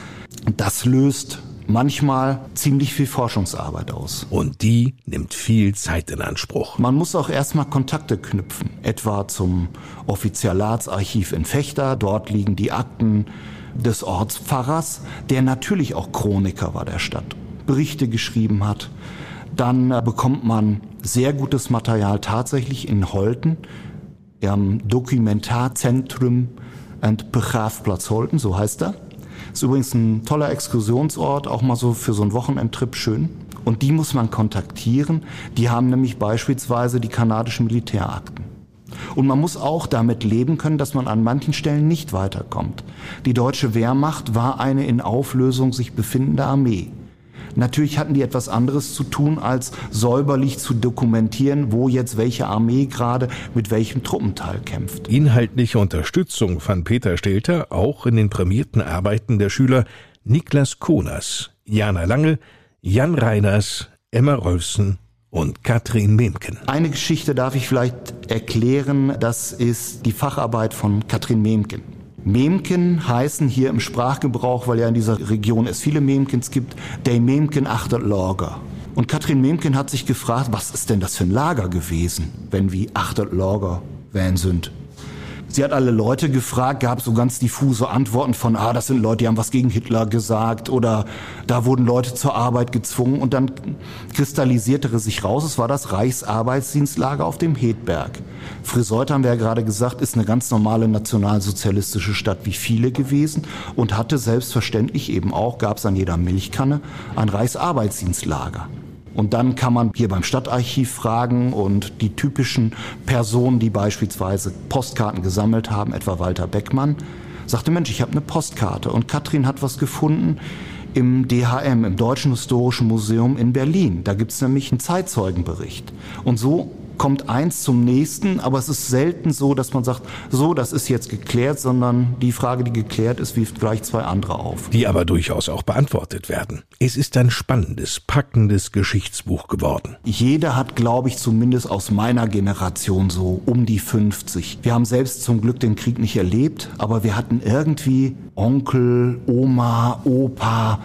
das löst manchmal ziemlich viel Forschungsarbeit aus. Und die nimmt viel Zeit in Anspruch. Man muss auch erstmal Kontakte knüpfen, etwa zum Offizialatsarchiv in Fechter. Dort liegen die Akten des Ortspfarrers, der natürlich auch Chroniker war der Stadt, Berichte geschrieben hat. Dann äh, bekommt man sehr gutes Material tatsächlich in Holten, im Dokumentarzentrum und Begrafplatz Holten, so heißt er. Ist übrigens ein toller Exkursionsort, auch mal so für so einen Wochenendtrip schön. Und die muss man kontaktieren. Die haben nämlich beispielsweise die kanadischen Militärakten. Und man muss auch damit leben können, dass man an manchen Stellen nicht weiterkommt. Die deutsche Wehrmacht war eine in Auflösung sich befindende Armee. Natürlich hatten die etwas anderes zu tun, als säuberlich zu dokumentieren, wo jetzt welche Armee gerade mit welchem Truppenteil kämpft. Inhaltliche Unterstützung fand Peter Stelter auch in den prämierten Arbeiten der Schüler Niklas Konas, Jana Lange, Jan Reiners, Emma Rolfsen und Katrin Memken. Eine Geschichte darf ich vielleicht erklären, das ist die Facharbeit von Katrin Memken. Memken heißen hier im Sprachgebrauch, weil ja in dieser Region es viele Memkens gibt, der Memken achtet Lager. Und Katrin Memken hat sich gefragt, was ist denn das für ein Lager gewesen, wenn wie achtet Lager wären sind. Sie hat alle Leute gefragt, gab so ganz diffuse Antworten von, ah, das sind Leute, die haben was gegen Hitler gesagt oder da wurden Leute zur Arbeit gezwungen und dann kristallisierte sich raus, es war das Reichsarbeitsdienstlager auf dem Hedberg. Friseute, haben wir ja gerade gesagt, ist eine ganz normale nationalsozialistische Stadt wie viele gewesen und hatte selbstverständlich eben auch, gab es an jeder Milchkanne, ein Reichsarbeitsdienstlager. Und dann kann man hier beim Stadtarchiv fragen und die typischen Personen, die beispielsweise Postkarten gesammelt haben, etwa Walter Beckmann, sagte, Mensch, ich habe eine Postkarte. Und Katrin hat was gefunden im DHM, im Deutschen Historischen Museum in Berlin. Da gibt es nämlich einen Zeitzeugenbericht. Und so kommt eins zum nächsten, aber es ist selten so, dass man sagt, so, das ist jetzt geklärt, sondern die Frage, die geklärt ist, wirft gleich zwei andere auf. Die aber durchaus auch beantwortet werden. Es ist ein spannendes, packendes Geschichtsbuch geworden. Jeder hat, glaube ich, zumindest aus meiner Generation so um die 50. Wir haben selbst zum Glück den Krieg nicht erlebt, aber wir hatten irgendwie Onkel, Oma, Opa,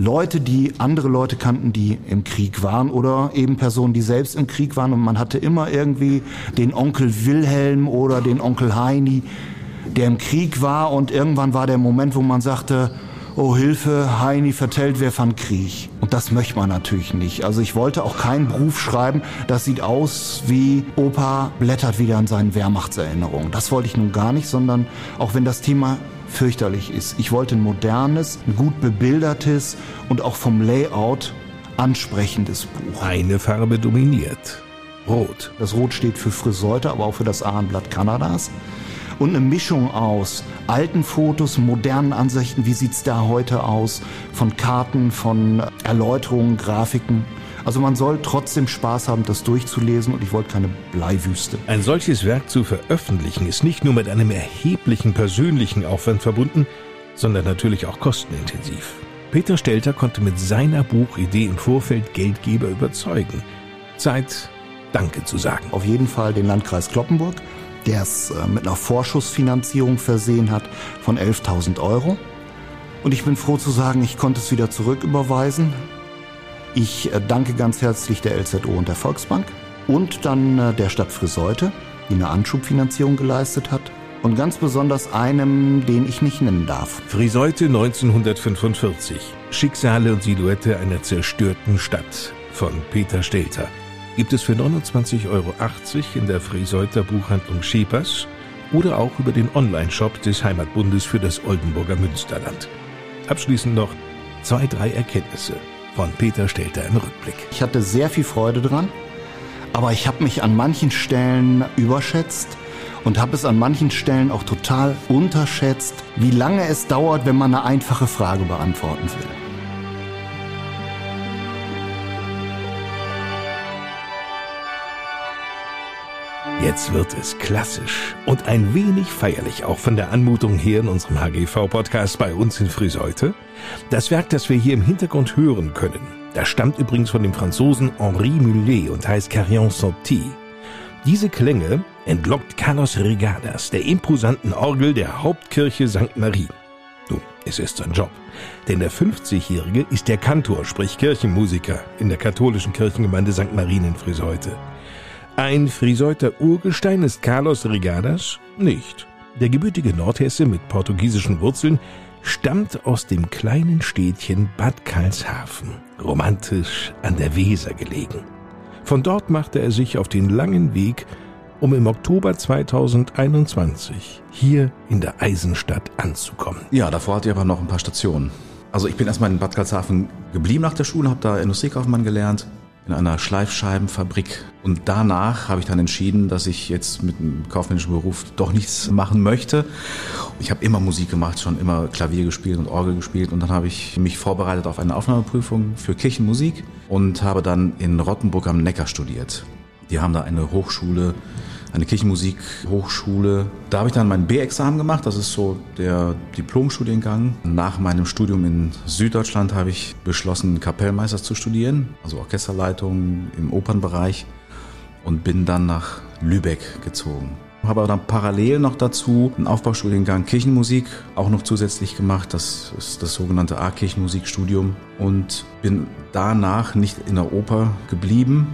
Leute, die andere Leute kannten, die im Krieg waren oder eben Personen, die selbst im Krieg waren und man hatte immer irgendwie den Onkel Wilhelm oder den Onkel Heini, der im Krieg war und irgendwann war der Moment, wo man sagte, oh Hilfe, Heini vertellt wer von Krieg. Und das möchte man natürlich nicht. Also ich wollte auch keinen Beruf schreiben, das sieht aus wie Opa blättert wieder an seinen Wehrmachtserinnerungen. Das wollte ich nun gar nicht, sondern auch wenn das Thema fürchterlich ist. Ich wollte ein modernes, gut bebildertes und auch vom Layout ansprechendes Buch. Eine Farbe dominiert. Rot. Das Rot steht für Friseute, aber auch für das Ahrenblatt Kanadas. Und eine Mischung aus alten Fotos, modernen Ansichten, wie sieht's da heute aus, von Karten, von Erläuterungen, Grafiken. Also man soll trotzdem Spaß haben, das durchzulesen und ich wollte keine Bleiwüste. Ein solches Werk zu veröffentlichen ist nicht nur mit einem erheblichen persönlichen Aufwand verbunden, sondern natürlich auch kostenintensiv. Peter Stelter konnte mit seiner Buchidee im Vorfeld Geldgeber überzeugen. Zeit, Danke zu sagen. Auf jeden Fall den Landkreis Kloppenburg, der es äh, mit einer Vorschussfinanzierung versehen hat von 11.000 Euro. Und ich bin froh zu sagen, ich konnte es wieder zurücküberweisen. Ich äh, danke ganz herzlich der LZO und der Volksbank und dann äh, der Stadt Friseute, die eine Anschubfinanzierung geleistet hat. Und ganz besonders einem, den ich nicht nennen darf. Friseute 1945. Schicksale und Silhouette einer zerstörten Stadt von Peter Stelter. Gibt es für 29,80 Euro in der Friseuter Buchhandlung Schepers oder auch über den Online-Shop des Heimatbundes für das Oldenburger Münsterland. Abschließend noch zwei, drei Erkenntnisse von Peter Stelter im Rückblick. Ich hatte sehr viel Freude dran, aber ich habe mich an manchen Stellen überschätzt und habe es an manchen Stellen auch total unterschätzt, wie lange es dauert, wenn man eine einfache Frage beantworten will. Jetzt wird es klassisch und ein wenig feierlich auch von der Anmutung her in unserem HGV-Podcast bei uns in Friseute. Das Werk, das wir hier im Hintergrund hören können, das stammt übrigens von dem Franzosen Henri Mullet und heißt Carillon Sortie. Diese Klänge entlockt Carlos Regadas, der imposanten Orgel der Hauptkirche St. Marie. Nun, es ist sein Job. Denn der 50-Jährige ist der Kantor, sprich Kirchenmusiker in der katholischen Kirchengemeinde St. Marien in Friseute. Ein Friseuter Urgestein ist Carlos Regadas nicht. Der gebürtige Nordhesse mit portugiesischen Wurzeln stammt aus dem kleinen Städtchen Bad Karlshafen, romantisch an der Weser gelegen. Von dort machte er sich auf den langen Weg, um im Oktober 2021 hier in der Eisenstadt anzukommen. Ja, davor hatte ich aber noch ein paar Stationen. Also ich bin erstmal in Bad Karlshafen geblieben nach der Schule, habe da Industriekaufmann gelernt, in einer Schleifscheibenfabrik. Und danach habe ich dann entschieden, dass ich jetzt mit dem kaufmännischen Beruf doch nichts machen möchte. Ich habe immer Musik gemacht, schon immer Klavier gespielt und Orgel gespielt. Und dann habe ich mich vorbereitet auf eine Aufnahmeprüfung für Kirchenmusik und habe dann in Rottenburg am Neckar studiert. Die haben da eine Hochschule eine Kirchenmusikhochschule. Da habe ich dann mein B-Examen gemacht, das ist so der Diplomstudiengang. Nach meinem Studium in Süddeutschland habe ich beschlossen, Kapellmeister zu studieren, also Orchesterleitung im Opernbereich und bin dann nach Lübeck gezogen. Habe aber dann parallel noch dazu einen Aufbaustudiengang Kirchenmusik auch noch zusätzlich gemacht. Das ist das sogenannte A-Kirchenmusikstudium und bin danach nicht in der Oper geblieben.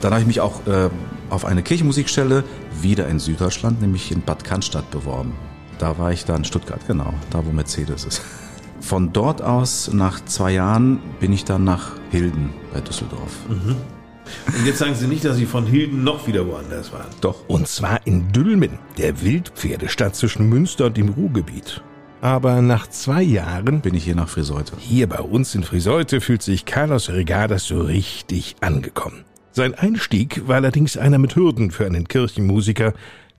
Dann habe ich mich auch äh, auf eine Kirchenmusikstelle wieder in Süddeutschland, nämlich in Bad Cannstatt beworben. Da war ich dann in Stuttgart, genau, da wo Mercedes ist. [laughs] Von dort aus, nach zwei Jahren, bin ich dann nach Hilden bei Düsseldorf. Und jetzt sagen Sie nicht, dass Sie von Hilden noch wieder woanders waren. Doch. Und zwar in Dülmen, der Wildpferdestadt zwischen Münster und dem Ruhrgebiet. Aber nach zwei Jahren bin ich hier nach Friseute. Hier bei uns in Friseute fühlt sich Carlos Regadas so richtig angekommen. Sein Einstieg war allerdings einer mit Hürden für einen Kirchenmusiker,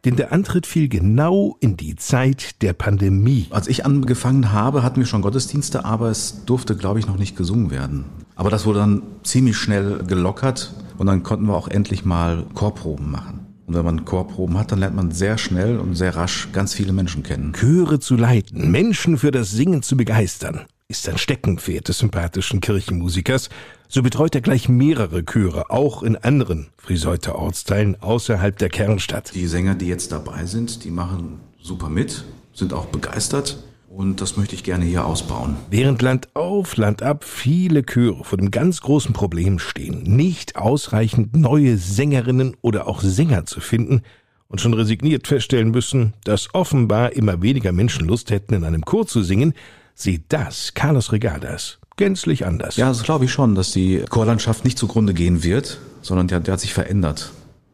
denn der Antritt fiel genau in die Zeit der Pandemie. Als ich angefangen habe, hatten wir schon Gottesdienste, aber es durfte, glaube ich, noch nicht gesungen werden. Aber das wurde dann ziemlich schnell gelockert und dann konnten wir auch endlich mal Chorproben machen. Und wenn man Chorproben hat, dann lernt man sehr schnell und sehr rasch ganz viele Menschen kennen. Chöre zu leiten, Menschen für das Singen zu begeistern, ist ein Steckenpferd des sympathischen Kirchenmusikers. So betreut er gleich mehrere Chöre, auch in anderen Friseuter Ortsteilen außerhalb der Kernstadt. Die Sänger, die jetzt dabei sind, die machen super mit, sind auch begeistert. Und das möchte ich gerne hier ausbauen. Während Land auf, Land ab viele Chöre vor dem ganz großen Problem stehen, nicht ausreichend neue Sängerinnen oder auch Sänger zu finden und schon resigniert feststellen müssen, dass offenbar immer weniger Menschen Lust hätten, in einem Chor zu singen, sieht das Carlos Regadas gänzlich anders. Ja, das glaube ich schon, dass die Chorlandschaft nicht zugrunde gehen wird, sondern der, der hat sich verändert.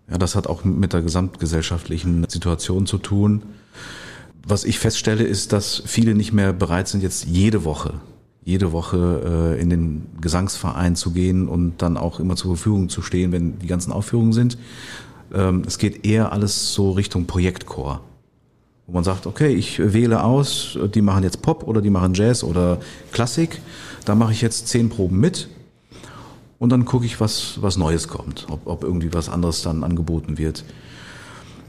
Ja, das hat auch mit der gesamtgesellschaftlichen Situation zu tun. Was ich feststelle, ist, dass viele nicht mehr bereit sind, jetzt jede Woche, jede Woche äh, in den Gesangsverein zu gehen und dann auch immer zur Verfügung zu stehen, wenn die ganzen Aufführungen sind. Ähm, es geht eher alles so Richtung Projektchor. Wo man sagt, okay, ich wähle aus, die machen jetzt Pop oder die machen Jazz oder Klassik. Da mache ich jetzt zehn Proben mit und dann gucke ich, was, was Neues kommt, ob, ob irgendwie was anderes dann angeboten wird.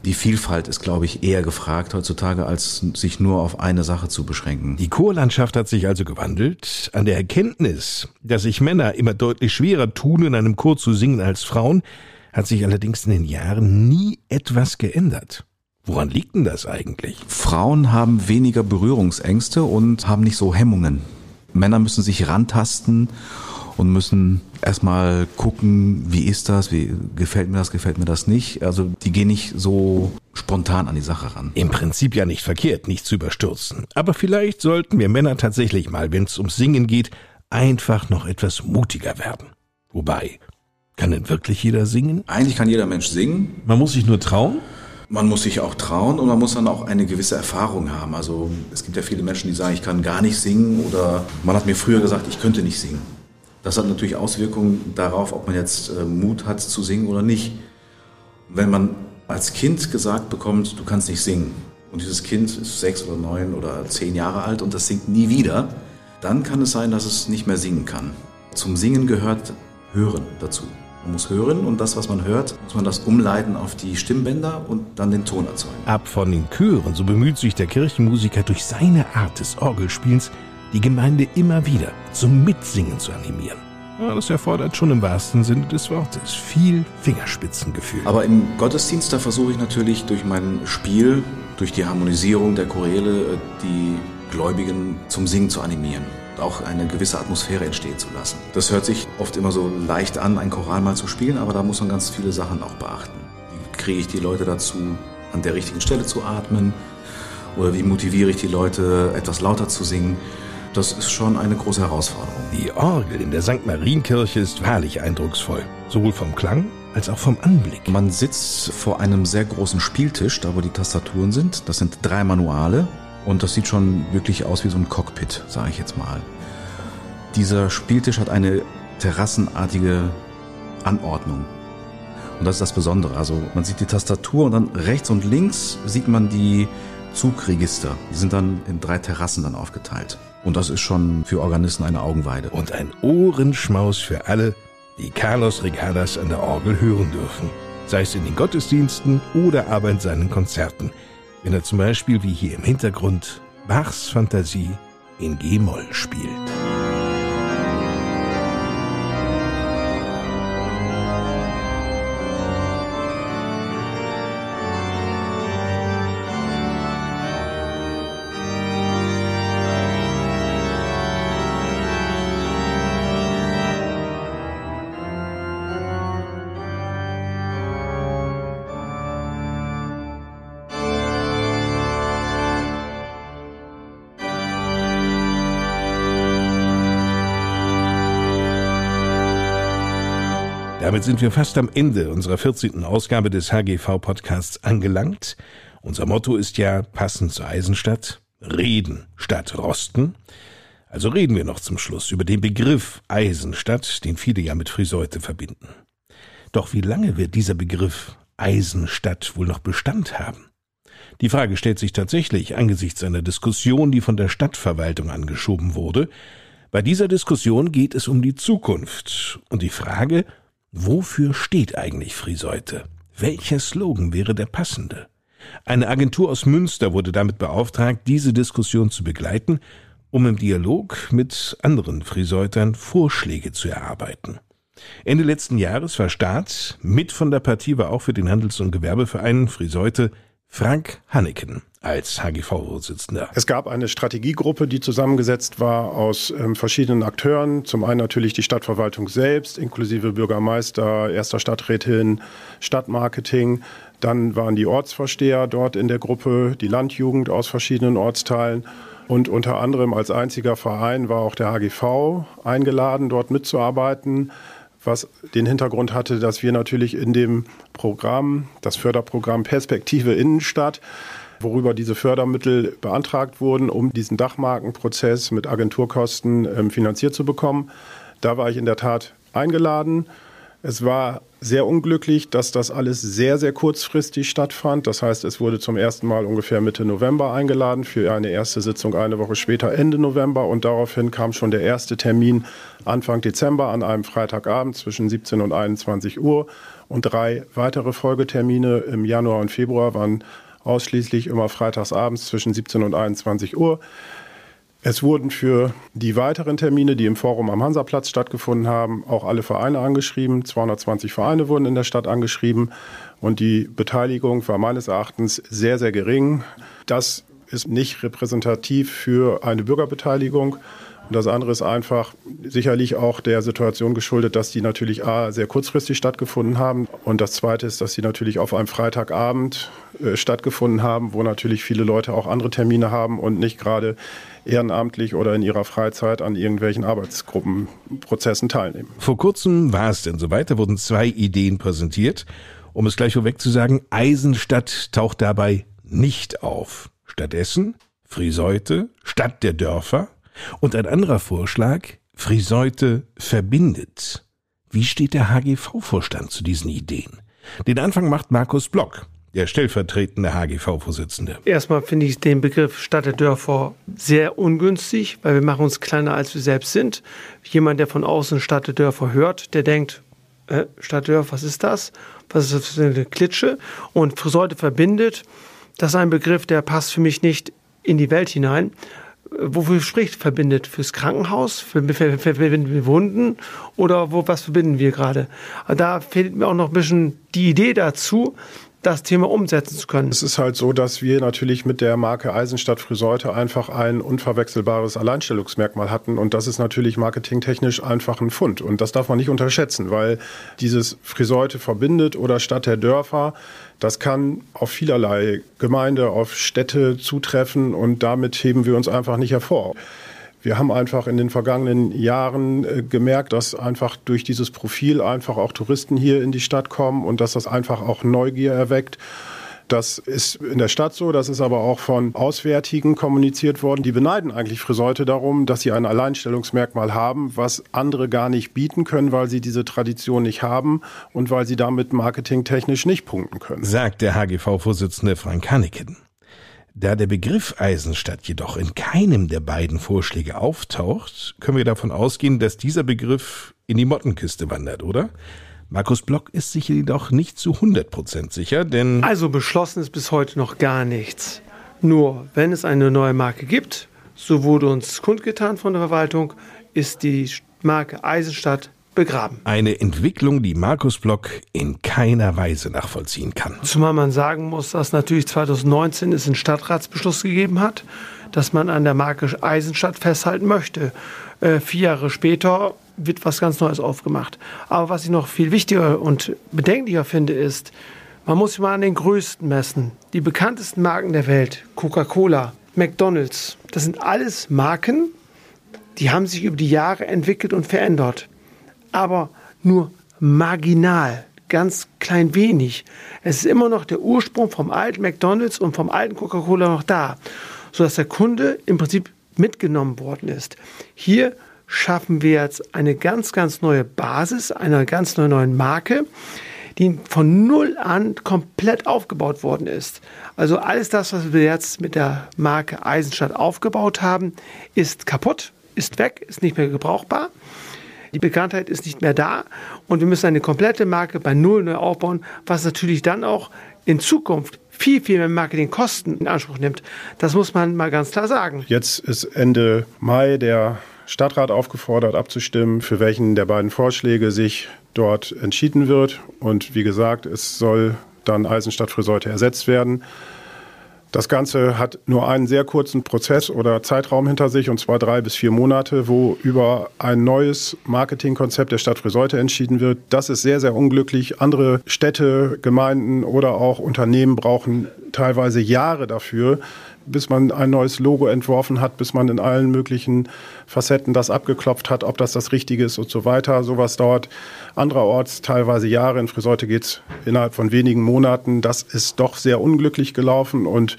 Die Vielfalt ist, glaube ich, eher gefragt heutzutage, als sich nur auf eine Sache zu beschränken. Die Chorlandschaft hat sich also gewandelt. An der Erkenntnis, dass sich Männer immer deutlich schwerer tun, in einem Chor zu singen als Frauen, hat sich allerdings in den Jahren nie etwas geändert. Woran liegt denn das eigentlich? Frauen haben weniger Berührungsängste und haben nicht so Hemmungen. Männer müssen sich rantasten und müssen erstmal gucken, wie ist das, wie gefällt mir das, gefällt mir das nicht. Also die gehen nicht so spontan an die Sache ran. Im Prinzip ja nicht verkehrt, nicht zu überstürzen. Aber vielleicht sollten wir Männer tatsächlich mal, wenn es ums Singen geht, einfach noch etwas mutiger werden. Wobei, kann denn wirklich jeder singen? Eigentlich kann jeder Mensch singen. Man muss sich nur trauen? Man muss sich auch trauen und man muss dann auch eine gewisse Erfahrung haben. Also es gibt ja viele Menschen, die sagen, ich kann gar nicht singen oder man hat mir früher gesagt, ich könnte nicht singen. Das hat natürlich Auswirkungen darauf, ob man jetzt äh, Mut hat zu singen oder nicht. Wenn man als Kind gesagt bekommt, du kannst nicht singen und dieses Kind ist sechs oder neun oder zehn Jahre alt und das singt nie wieder, dann kann es sein, dass es nicht mehr singen kann. Zum Singen gehört Hören dazu. Man muss hören und das, was man hört, muss man das umleiten auf die Stimmbänder und dann den Ton erzeugen. Ab von den Chören, so bemüht sich der Kirchenmusiker durch seine Art des Orgelspiels, die Gemeinde immer wieder zum Mitsingen zu animieren. Ja, das erfordert schon im wahrsten Sinne des Wortes viel Fingerspitzengefühl. Aber im Gottesdienst, da versuche ich natürlich durch mein Spiel, durch die Harmonisierung der Choräle, die Gläubigen zum Singen zu animieren auch eine gewisse Atmosphäre entstehen zu lassen. Das hört sich oft immer so leicht an, ein Choral mal zu spielen, aber da muss man ganz viele Sachen auch beachten. Wie kriege ich die Leute dazu, an der richtigen Stelle zu atmen? Oder wie motiviere ich die Leute, etwas lauter zu singen? Das ist schon eine große Herausforderung. Die Orgel in der St. Marienkirche ist wahrlich eindrucksvoll, sowohl vom Klang als auch vom Anblick. Man sitzt vor einem sehr großen Spieltisch, da wo die Tastaturen sind. Das sind drei Manuale, und das sieht schon wirklich aus wie so ein Cockpit, sage ich jetzt mal. Dieser Spieltisch hat eine terrassenartige Anordnung. Und das ist das Besondere. Also man sieht die Tastatur und dann rechts und links sieht man die Zugregister. Die sind dann in drei Terrassen dann aufgeteilt. Und das ist schon für Organisten eine Augenweide. Und ein Ohrenschmaus für alle, die Carlos Regadas an der Orgel hören dürfen. Sei es in den Gottesdiensten oder aber in seinen Konzerten wenn er zum Beispiel wie hier im Hintergrund Bachs Fantasie in G-Moll spielt. Sind wir fast am Ende unserer 14. Ausgabe des HGV-Podcasts angelangt. Unser Motto ist ja passend zur Eisenstadt, reden statt rosten. Also reden wir noch zum Schluss über den Begriff Eisenstadt, den viele ja mit Friseute verbinden. Doch wie lange wird dieser Begriff Eisenstadt wohl noch Bestand haben? Die Frage stellt sich tatsächlich angesichts einer Diskussion, die von der Stadtverwaltung angeschoben wurde. Bei dieser Diskussion geht es um die Zukunft und die Frage, wofür steht eigentlich Friseute? Welcher Slogan wäre der passende? Eine Agentur aus Münster wurde damit beauftragt, diese Diskussion zu begleiten, um im Dialog mit anderen Friseutern Vorschläge zu erarbeiten. Ende letzten Jahres war Staat, mit von der Partie war auch für den Handels- und Gewerbeverein Friseute Frank Hanneken als HGV-Vorsitzender. Es gab eine Strategiegruppe, die zusammengesetzt war aus ähm, verschiedenen Akteuren. Zum einen natürlich die Stadtverwaltung selbst, inklusive Bürgermeister, erster Stadträtin, Stadtmarketing. Dann waren die Ortsvorsteher dort in der Gruppe, die Landjugend aus verschiedenen Ortsteilen. Und unter anderem als einziger Verein war auch der HGV eingeladen, dort mitzuarbeiten, was den Hintergrund hatte, dass wir natürlich in dem Programm, das Förderprogramm Perspektive Innenstadt, worüber diese Fördermittel beantragt wurden, um diesen Dachmarkenprozess mit Agenturkosten ähm, finanziert zu bekommen. Da war ich in der Tat eingeladen. Es war sehr unglücklich, dass das alles sehr, sehr kurzfristig stattfand. Das heißt, es wurde zum ersten Mal ungefähr Mitte November eingeladen für eine erste Sitzung eine Woche später, Ende November. Und daraufhin kam schon der erste Termin Anfang Dezember an einem Freitagabend zwischen 17 und 21 Uhr. Und drei weitere Folgetermine im Januar und Februar waren ausschließlich immer freitagsabends zwischen 17 und 21 Uhr. Es wurden für die weiteren Termine, die im Forum am Hansaplatz stattgefunden haben, auch alle Vereine angeschrieben. 220 Vereine wurden in der Stadt angeschrieben und die Beteiligung war meines Erachtens sehr, sehr gering. Das ist nicht repräsentativ für eine Bürgerbeteiligung. Und das andere ist einfach sicherlich auch der Situation geschuldet, dass die natürlich A, sehr kurzfristig stattgefunden haben. Und das zweite ist, dass sie natürlich auf einem Freitagabend äh, stattgefunden haben, wo natürlich viele Leute auch andere Termine haben und nicht gerade ehrenamtlich oder in ihrer Freizeit an irgendwelchen Arbeitsgruppenprozessen teilnehmen. Vor kurzem war es denn soweit, da wurden zwei Ideen präsentiert. Um es gleich vorweg zu sagen, Eisenstadt taucht dabei nicht auf. Stattdessen Friseute, Stadt der Dörfer, und ein anderer Vorschlag, Friseute verbindet. Wie steht der HGV-Vorstand zu diesen Ideen? Den Anfang macht Markus Block, der stellvertretende HGV-Vorsitzende. Erstmal finde ich den Begriff Stadt der Dörfer sehr ungünstig, weil wir machen uns kleiner, als wir selbst sind. Jemand, der von außen Stadt der Dörfer hört, der denkt, äh, Stadt der Dörfer, was ist das? Was ist das für eine Klitsche? Und Friseute verbindet, das ist ein Begriff, der passt für mich nicht in die Welt hinein wofür spricht, verbindet? Fürs Krankenhaus? Verbinden wir Wunden? Oder wo, was verbinden wir gerade? Da fehlt mir auch noch ein bisschen die Idee dazu, das Thema umsetzen zu können. Es ist halt so, dass wir natürlich mit der Marke Eisenstadt Friseute einfach ein unverwechselbares Alleinstellungsmerkmal hatten und das ist natürlich marketingtechnisch einfach ein Fund und das darf man nicht unterschätzen, weil dieses Friseute verbindet oder Stadt der Dörfer, das kann auf vielerlei Gemeinde, auf Städte zutreffen und damit heben wir uns einfach nicht hervor. Wir haben einfach in den vergangenen Jahren äh, gemerkt, dass einfach durch dieses Profil einfach auch Touristen hier in die Stadt kommen und dass das einfach auch Neugier erweckt. Das ist in der Stadt so, das ist aber auch von Auswärtigen kommuniziert worden. Die beneiden eigentlich Friseute darum, dass sie ein Alleinstellungsmerkmal haben, was andere gar nicht bieten können, weil sie diese Tradition nicht haben und weil sie damit marketingtechnisch nicht punkten können. Sagt der HGV-Vorsitzende Frank Hanneken. Da der Begriff Eisenstadt jedoch in keinem der beiden Vorschläge auftaucht, können wir davon ausgehen, dass dieser Begriff in die Mottenkiste wandert, oder? Markus Block ist sich jedoch nicht zu 100% sicher, denn... Also beschlossen ist bis heute noch gar nichts. Nur, wenn es eine neue Marke gibt, so wurde uns kundgetan von der Verwaltung, ist die Marke Eisenstadt begraben. Eine Entwicklung, die Markus Block in keiner Weise nachvollziehen kann. Zumal man sagen muss, dass natürlich 2019 es einen Stadtratsbeschluss gegeben hat, dass man an der Marke Eisenstadt festhalten möchte. Äh, vier Jahre später wird was ganz Neues aufgemacht. Aber was ich noch viel wichtiger und bedenklicher finde, ist, man muss sich mal an den größten messen. Die bekanntesten Marken der Welt, Coca-Cola, McDonald's, das sind alles Marken, die haben sich über die Jahre entwickelt und verändert aber nur marginal, ganz klein wenig. Es ist immer noch der Ursprung vom alten McDonald's und vom alten Coca-Cola noch da, sodass der Kunde im Prinzip mitgenommen worden ist. Hier schaffen wir jetzt eine ganz, ganz neue Basis, eine ganz neue, neue Marke, die von Null an komplett aufgebaut worden ist. Also alles das, was wir jetzt mit der Marke Eisenstadt aufgebaut haben, ist kaputt, ist weg, ist nicht mehr gebrauchbar. Die Bekanntheit ist nicht mehr da und wir müssen eine komplette Marke bei Null neu aufbauen, was natürlich dann auch in Zukunft viel, viel mehr Marketingkosten in Anspruch nimmt. Das muss man mal ganz klar sagen. Jetzt ist Ende Mai der Stadtrat aufgefordert, abzustimmen, für welchen der beiden Vorschläge sich dort entschieden wird. Und wie gesagt, es soll dann Eisenstadt Friseute ersetzt werden. Das Ganze hat nur einen sehr kurzen Prozess oder Zeitraum hinter sich, und zwar drei bis vier Monate, wo über ein neues Marketingkonzept der Stadt Friseute entschieden wird. Das ist sehr, sehr unglücklich. Andere Städte, Gemeinden oder auch Unternehmen brauchen teilweise Jahre dafür, bis man ein neues Logo entworfen hat, bis man in allen möglichen Facetten das abgeklopft hat, ob das das Richtige ist und so weiter. Sowas dauert andererorts teilweise Jahre. In Friseute geht es innerhalb von wenigen Monaten. Das ist doch sehr unglücklich gelaufen und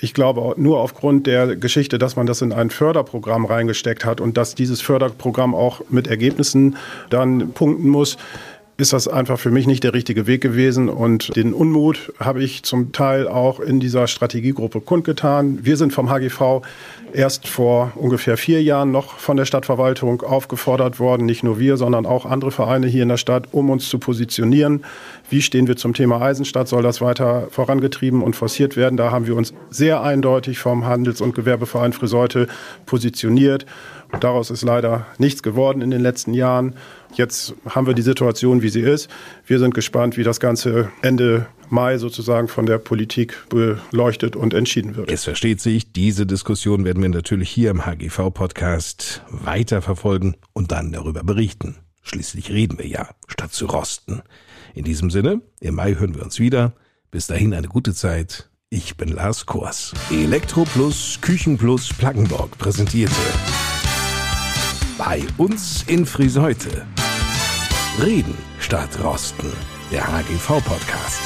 ich glaube nur aufgrund der Geschichte, dass man das in ein Förderprogramm reingesteckt hat und dass dieses Förderprogramm auch mit Ergebnissen dann punkten muss, ist das einfach für mich nicht der richtige Weg gewesen. Und den Unmut habe ich zum Teil auch in dieser Strategiegruppe kundgetan. Wir sind vom HGV erst vor ungefähr vier Jahren noch von der Stadtverwaltung aufgefordert worden, nicht nur wir, sondern auch andere Vereine hier in der Stadt, um uns zu positionieren. Wie stehen wir zum Thema Eisenstadt? Soll das weiter vorangetrieben und forciert werden? Da haben wir uns sehr eindeutig vom Handels- und Gewerbeverein Friseute positioniert. Daraus ist leider nichts geworden in den letzten Jahren. Jetzt haben wir die Situation, wie sie ist. Wir sind gespannt, wie das Ganze Ende Mai sozusagen von der Politik beleuchtet und entschieden wird. Es versteht sich, diese Diskussion werden wir natürlich hier im HGV-Podcast weiterverfolgen und dann darüber berichten. Schließlich reden wir ja, statt zu rosten. In diesem Sinne, im Mai hören wir uns wieder. Bis dahin eine gute Zeit. Ich bin Lars Kors. Elektro Plus, Küchen Plus, Plaggenborg präsentierte bei uns in Friseute. Reden statt Rosten. Der HGV-Podcast.